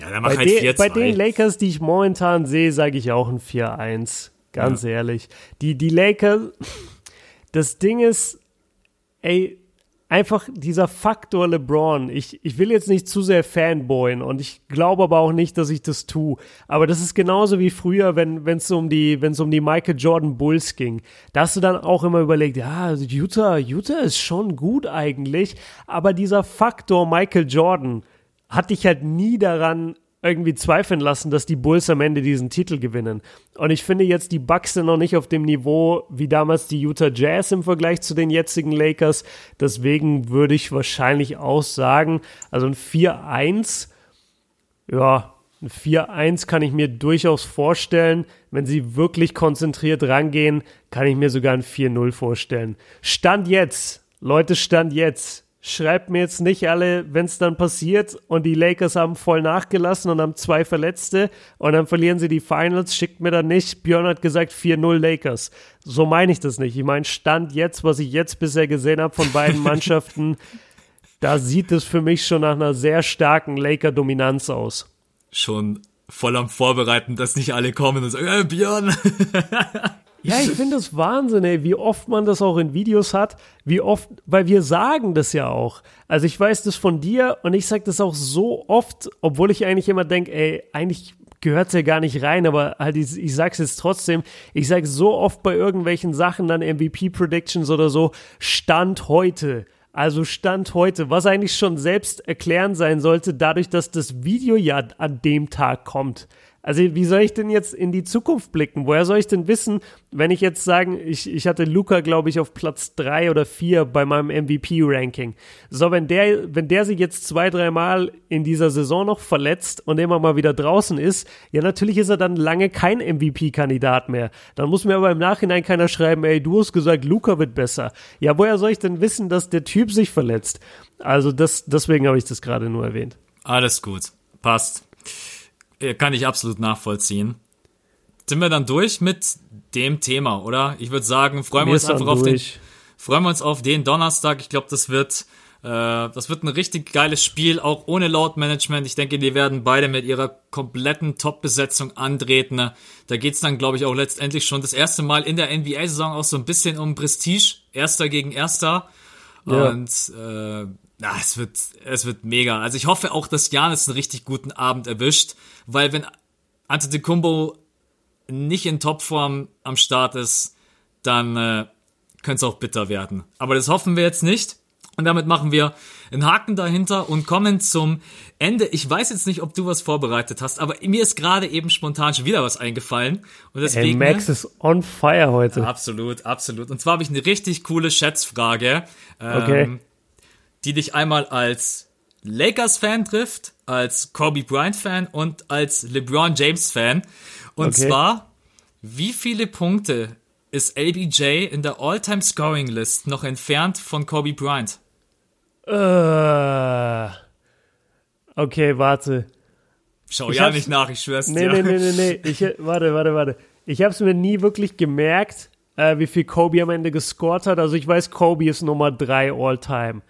Ja, dann mach bei, halt de bei den Lakers, die ich momentan sehe, sage ich auch ein 4-1. Ganz ja. ehrlich. Die, die Lakers, das Ding ist, ey, einfach dieser Faktor LeBron. Ich, ich will jetzt nicht zu sehr fanboyen und ich glaube aber auch nicht, dass ich das tue. Aber das ist genauso wie früher, wenn es um die, wenn um die Michael Jordan Bulls ging. Da hast du dann auch immer überlegt, ja, Utah, Utah ist schon gut eigentlich, aber dieser Faktor Michael Jordan hat dich halt nie daran irgendwie zweifeln lassen, dass die Bulls am Ende diesen Titel gewinnen. Und ich finde jetzt, die Bucks sind noch nicht auf dem Niveau wie damals die Utah Jazz im Vergleich zu den jetzigen Lakers. Deswegen würde ich wahrscheinlich auch sagen, also ein 4-1, ja, ein 4-1 kann ich mir durchaus vorstellen. Wenn sie wirklich konzentriert rangehen, kann ich mir sogar ein 4-0 vorstellen. Stand jetzt, Leute, Stand jetzt schreibt mir jetzt nicht alle, wenn es dann passiert und die Lakers haben voll nachgelassen und haben zwei Verletzte und dann verlieren sie die Finals, schickt mir dann nicht, Björn hat gesagt 4-0 Lakers. So meine ich das nicht. Ich meine, Stand jetzt, was ich jetzt bisher gesehen habe von beiden [LAUGHS] Mannschaften, da sieht es für mich schon nach einer sehr starken Laker-Dominanz aus. Schon voll am Vorbereiten, dass nicht alle kommen und sagen, äh, Björn. [LAUGHS] Ja, ich finde das Wahnsinn, ey, wie oft man das auch in Videos hat, wie oft, weil wir sagen das ja auch. Also ich weiß das von dir und ich sag das auch so oft, obwohl ich eigentlich immer denke, ey, eigentlich gehört es ja gar nicht rein, aber halt, ich, ich sag's jetzt trotzdem, ich sag so oft bei irgendwelchen Sachen, dann MVP-Predictions oder so, Stand heute. Also Stand heute, was eigentlich schon selbst erklärend sein sollte, dadurch, dass das Video ja an dem Tag kommt. Also wie soll ich denn jetzt in die Zukunft blicken? Woher soll ich denn wissen, wenn ich jetzt sagen, ich, ich hatte Luca, glaube ich, auf Platz drei oder vier bei meinem MVP-Ranking. So, wenn der, wenn der sich jetzt zwei, dreimal in dieser Saison noch verletzt und immer mal wieder draußen ist, ja, natürlich ist er dann lange kein MVP-Kandidat mehr. Dann muss mir aber im Nachhinein keiner schreiben, ey, du hast gesagt, Luca wird besser. Ja, woher soll ich denn wissen, dass der Typ sich verletzt? Also das, deswegen habe ich das gerade nur erwähnt. Alles gut. Passt. Äh, kann ich absolut nachvollziehen. Sind wir dann durch mit dem Thema, oder? Ich würde sagen, freuen wir uns einfach auf den, freuen wir uns auf den Donnerstag. Ich glaube, das wird, äh, das wird ein richtig geiles Spiel, auch ohne Load Management. Ich denke, die werden beide mit ihrer kompletten Top-Besetzung antreten. Da geht's dann, glaube ich, auch letztendlich schon das erste Mal in der NBA-Saison auch so ein bisschen um Prestige. Erster gegen Erster. Ja. Und äh, na, es wird, es wird mega. Also ich hoffe auch, dass Janis einen richtig guten Abend erwischt, weil wenn Antetokounmpo nicht in Topform am Start ist, dann äh, könnte es auch bitter werden. Aber das hoffen wir jetzt nicht. Und damit machen wir einen Haken dahinter und kommen zum Ende. Ich weiß jetzt nicht, ob du was vorbereitet hast, aber mir ist gerade eben spontan schon wieder was eingefallen. Und deswegen, hey, Max ist on fire heute. Absolut, absolut. Und zwar habe ich eine richtig coole Schätzfrage. Ähm, okay die dich einmal als Lakers-Fan trifft, als Kobe Bryant-Fan und als LeBron James-Fan. Und okay. zwar, wie viele Punkte ist LBJ in der All-Time-Scoring-List noch entfernt von Kobe Bryant? Uh, okay, warte. Schau ich ja nicht nach, ich schwör's nee, dir. Nee, nee, nee, nee, ich, warte, warte, warte. Ich hab's mir nie wirklich gemerkt, äh, wie viel Kobe am Ende gescored hat. Also ich weiß, Kobe ist Nummer 3 All-Time.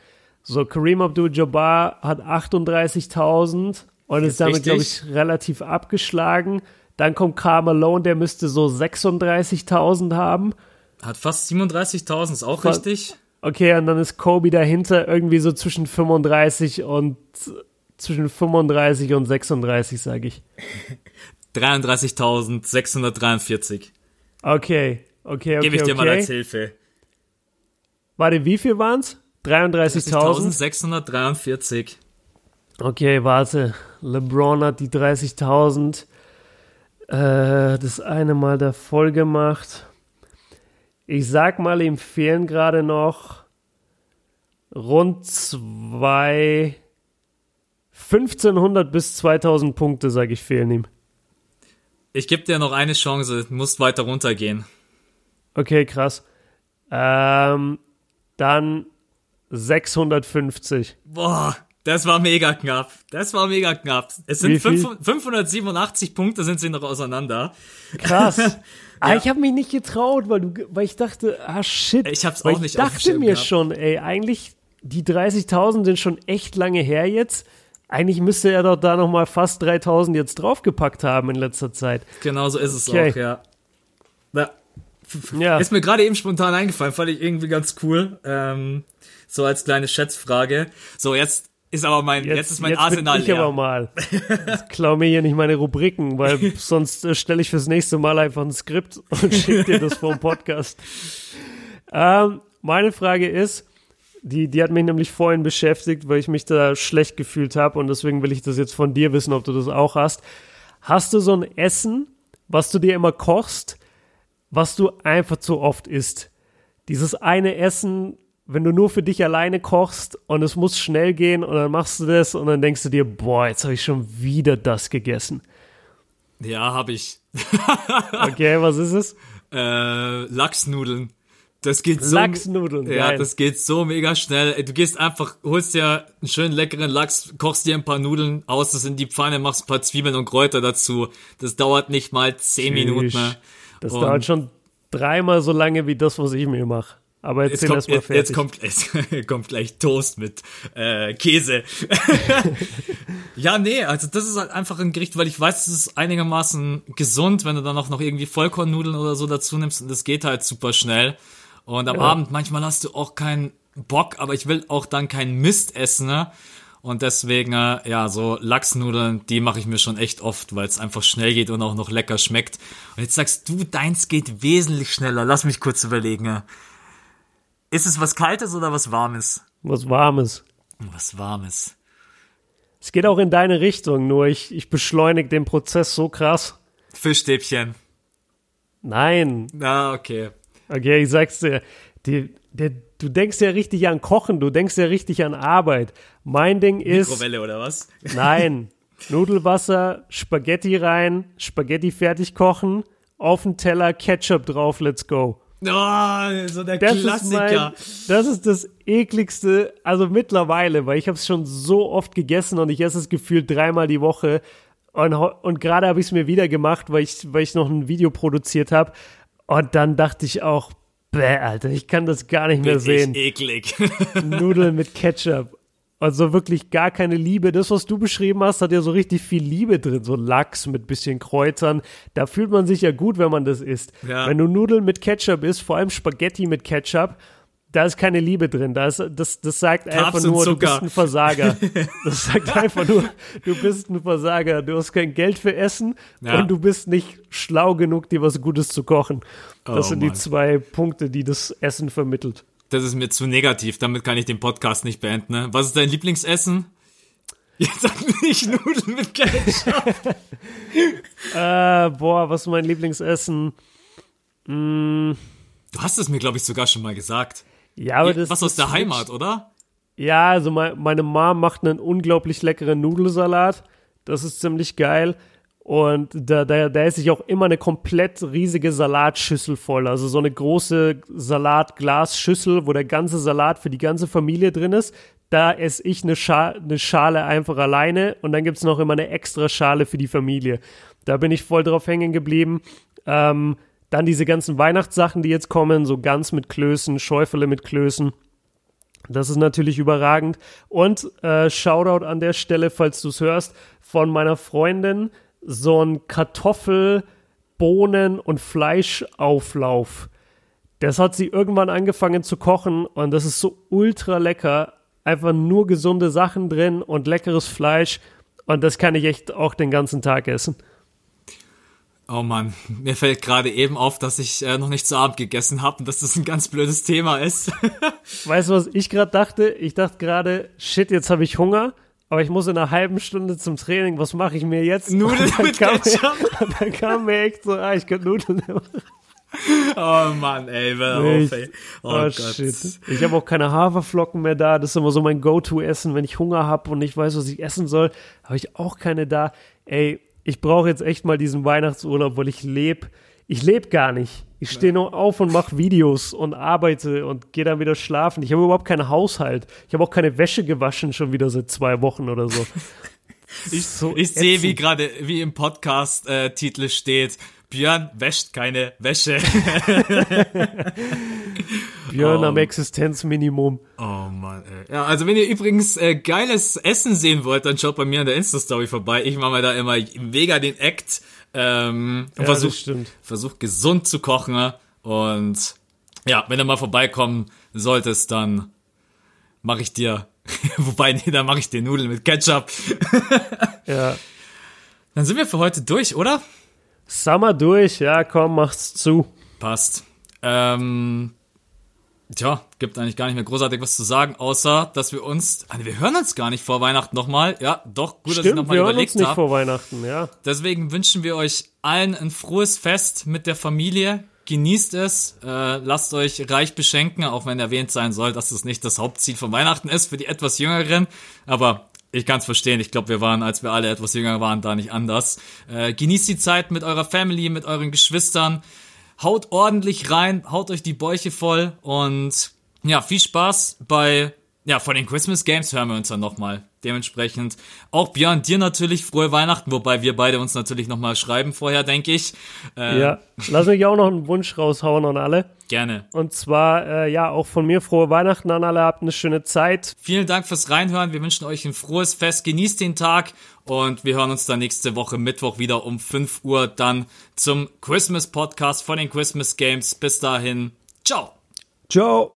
So, Kareem Abdul-Jabbar hat 38.000 und ist, ist damit, glaube ich, relativ abgeschlagen. Dann kommt Karl Malone, der müsste so 36.000 haben. Hat fast 37.000, ist auch fast, richtig. Okay, und dann ist Kobe dahinter irgendwie so zwischen 35 und zwischen 35 und 36, sage ich. [LAUGHS] 33.643. Okay, okay, okay. Gebe ich dir okay. mal als Hilfe. Warte, wie viel waren's? 33.643. Okay, warte. LeBron hat die 30.000 äh, das eine Mal da voll gemacht. Ich sag mal, ihm fehlen gerade noch rund zwei 1500 bis 2000 Punkte, sag ich, fehlen ihm. Ich gebe dir noch eine Chance, du musst weiter runtergehen. Okay, krass. Ähm, dann 650. Boah, das war mega knapp. Das war mega knapp. Es sind 587 Punkte sind sie noch auseinander. Krass. [LAUGHS] ja. Ah, ich habe mich nicht getraut, weil du, weil ich dachte, ah shit. Ich hab's auch nicht Ich dachte mir gehabt. schon, ey, eigentlich die 30.000 sind schon echt lange her jetzt. Eigentlich müsste er doch da noch mal fast 3.000 jetzt draufgepackt haben in letzter Zeit. Genau so ist es okay. auch, ja. Ja. Ist mir gerade eben spontan eingefallen, fand ich irgendwie ganz cool. Ähm, so als kleine Schätzfrage. So, jetzt ist aber mein, jetzt, jetzt ist mein jetzt Arsenal ich leer. aber mal. [LAUGHS] Jetzt klau mir hier nicht meine Rubriken, weil [LAUGHS] sonst äh, stelle ich fürs nächste Mal einfach ein Skript und [LAUGHS] schicke dir das vom Podcast. Ähm, meine Frage ist, die, die hat mich nämlich vorhin beschäftigt, weil ich mich da schlecht gefühlt habe und deswegen will ich das jetzt von dir wissen, ob du das auch hast. Hast du so ein Essen, was du dir immer kochst, was du einfach zu oft isst? Dieses eine Essen, wenn du nur für dich alleine kochst und es muss schnell gehen und dann machst du das und dann denkst du dir, boah, jetzt habe ich schon wieder das gegessen. Ja, habe ich. [LAUGHS] okay, was ist es? Äh, Lachsnudeln. Das geht so. Lachsnudeln. Ja, geil. das geht so mega schnell. Du gehst einfach, holst dir einen schönen leckeren Lachs, kochst dir ein paar Nudeln aus, das in die Pfanne, machst ein paar Zwiebeln und Kräuter dazu. Das dauert nicht mal zehn Tschüss. Minuten. Das und dauert schon dreimal so lange wie das, was ich mir mache. Aber jetzt erzähl kommt, jetzt, jetzt kommt, [LAUGHS] jetzt kommt gleich Toast mit äh, Käse. [LAUGHS] ja, nee, also das ist halt einfach ein Gericht, weil ich weiß, es ist einigermaßen gesund, wenn du dann auch noch irgendwie Vollkornnudeln oder so dazu nimmst und das geht halt super schnell. Und am Ja. Abend manchmal hast du auch keinen Bock, aber ich will auch dann keinen Mist essen, ne? Und deswegen, äh, ja, so Lachsnudeln, die mache ich mir schon echt oft, weil es einfach schnell geht und auch noch lecker schmeckt. Und jetzt sagst du, deins geht wesentlich schneller. Lass mich kurz überlegen. Ist es was Kaltes oder was Warmes? Was Warmes. Was Warmes. Es geht auch in deine Richtung, nur ich, ich beschleunige den Prozess so krass. Fischstäbchen. Nein. Na, okay. Okay, ich sag's dir. Die, der, du denkst ja richtig an Kochen, du denkst ja richtig an Arbeit. Mein Ding ist. Mikrowelle oder was? [LAUGHS] Nein. Nudelwasser, Spaghetti rein, Spaghetti fertig kochen, auf den Teller, Ketchup drauf, let's go. Oh, so der Das Klassiker. ist mein, das ist das ekligste, also mittlerweile, weil ich habe es schon so oft gegessen und ich esse es gefühlt dreimal die Woche und, und gerade habe ich es mir wieder gemacht, weil ich, weil ich noch ein Video produziert habe und dann dachte ich auch, bäh, Alter, ich kann das gar nicht mehr Bin sehen. ich eklig. Nudeln mit Ketchup. Also wirklich gar keine Liebe. Das, was du beschrieben hast, hat ja so richtig viel Liebe drin. So Lachs mit bisschen Kräutern. Da fühlt man sich ja gut, wenn man das isst. Ja. Wenn du Nudeln mit Ketchup isst, vor allem Spaghetti mit Ketchup, da ist keine Liebe drin. Da ist, das, das sagt einfach Carbs und nur, du bist ein Versager. [LAUGHS] Das sagt einfach nur, du bist ein Versager. Du hast kein Geld für Essen Ja. und du bist nicht schlau genug, dir was Gutes zu kochen. Das Oh, sind die Mann. zwei Punkte, die das Essen vermittelt. Das ist mir zu negativ, damit kann ich den Podcast nicht beenden. Ne? Was ist dein Lieblingsessen? [LAUGHS] Jetzt sag nicht Nudeln mit Ketchup. [LAUGHS] Äh, boah, was ist mein Lieblingsessen? Du hast es mir, glaube ich, sogar schon mal gesagt. Ja, aber das was aus der Heimat, oder? Ja, also mein, meine Mom macht einen unglaublich leckeren Nudelsalat. Das ist ziemlich geil. Und da, da, da esse ich auch immer eine komplett riesige Salatschüssel voll. Also so eine große Salatglasschüssel, wo der ganze Salat für die ganze Familie drin ist. Da esse ich eine, Scha eine Schale einfach alleine und dann gibt's noch immer eine extra Schale für die Familie. Da bin ich voll drauf hängen geblieben. Ähm, dann diese ganzen Weihnachtssachen, die jetzt kommen, so ganz mit Klößen, Schäufele mit Klößen. Das ist natürlich überragend. Und äh, Shoutout an der Stelle, falls du es hörst, von meiner Freundin so ein Kartoffel, Bohnen und Fleischauflauf. Das hat sie irgendwann angefangen zu kochen und das ist so ultra lecker. Einfach nur gesunde Sachen drin und leckeres Fleisch. Und das kann ich echt auch den ganzen Tag essen. Oh Mann, mir fällt gerade eben auf, dass ich äh, noch nicht zu Abend gegessen habe und dass das ein ganz blödes Thema ist. [LAUGHS] Weißt du, was ich gerade dachte? Ich dachte gerade, shit, jetzt habe ich Hunger, aber ich muss in einer halben Stunde zum Training. Was mache ich mir jetzt? Nudeln mit kam Ketchup. [LAUGHS] Mir, dann kam mir echt so, ah, ich könnte Nudeln [LAUGHS] machen. oh Mann, ey, hör auf, ey. Oh, Oh, Gott. shit. Ich habe auch keine Haferflocken mehr da. Das ist immer so mein Go-To-Essen, wenn ich Hunger habe und nicht weiß, was ich essen soll. Habe ich auch keine da. Ey, ich brauche jetzt echt mal diesen Weihnachtsurlaub, weil ich lebe. Ich lebe gar nicht. Ich stehe nur auf und mache Videos und arbeite und gehe dann wieder schlafen. Ich habe überhaupt keinen Haushalt. Ich habe auch keine Wäsche gewaschen, schon wieder seit zwei Wochen oder so. [LAUGHS] Ich, So ich sehe, wie gerade, wie im Podcast-Titel steht, Björn wäscht keine Wäsche. [LAUGHS] Björn Oh. am Existenzminimum. Oh Mann, ey. Ja, also wenn ihr übrigens äh, geiles Essen sehen wollt, dann schaut bei mir an der Insta-Story vorbei. Ich mache mir da immer mega den Act ähm, und Ja, versuch, das stimmt. versuch gesund zu kochen. ne? Und ja, wenn du mal vorbeikommen solltest, dann mache ich dir, [LAUGHS] wobei, nee, dann mache ich dir Nudeln mit Ketchup. [LAUGHS] Ja. Dann sind wir für heute durch, oder? Summer durch. Ja, komm, mach's zu. Passt. Ähm, tja, gibt eigentlich gar nicht mehr großartig was zu sagen, außer, dass wir uns, also wir hören uns gar nicht vor Weihnachten nochmal. Ja, doch, gut, dass ich Stimmt, nochmal wir hören uns überlegt nicht habe. vor Weihnachten, ja. Deswegen wünschen wir euch allen ein frohes Fest mit der Familie. Genießt es, äh, lasst euch reich beschenken, auch wenn erwähnt sein soll, dass es nicht das Hauptziel von Weihnachten ist für die etwas Jüngeren. Aber ich kann es verstehen. Ich glaube, wir waren, als wir alle etwas jünger waren, da nicht anders. Äh, genießt die Zeit mit eurer Family, mit euren Geschwistern. Haut ordentlich rein, haut euch die Bäuche voll und ja, viel Spaß bei ja, vor den Christmas Games hören wir uns dann nochmal. Dementsprechend auch Björn, dir natürlich frohe Weihnachten, wobei wir beide uns natürlich nochmal schreiben vorher, denke ich. Äh, ja, lass mich auch noch einen Wunsch raushauen an alle. Gerne. Und zwar, äh, ja, auch von mir frohe Weihnachten an alle, habt eine schöne Zeit. Vielen Dank fürs Reinhören, wir wünschen euch ein frohes Fest, genießt den Tag und wir hören uns dann nächste Woche Mittwoch wieder um 5 Uhr dann zum Christmas Podcast von den Christmas Games. Bis dahin, ciao. Ciao.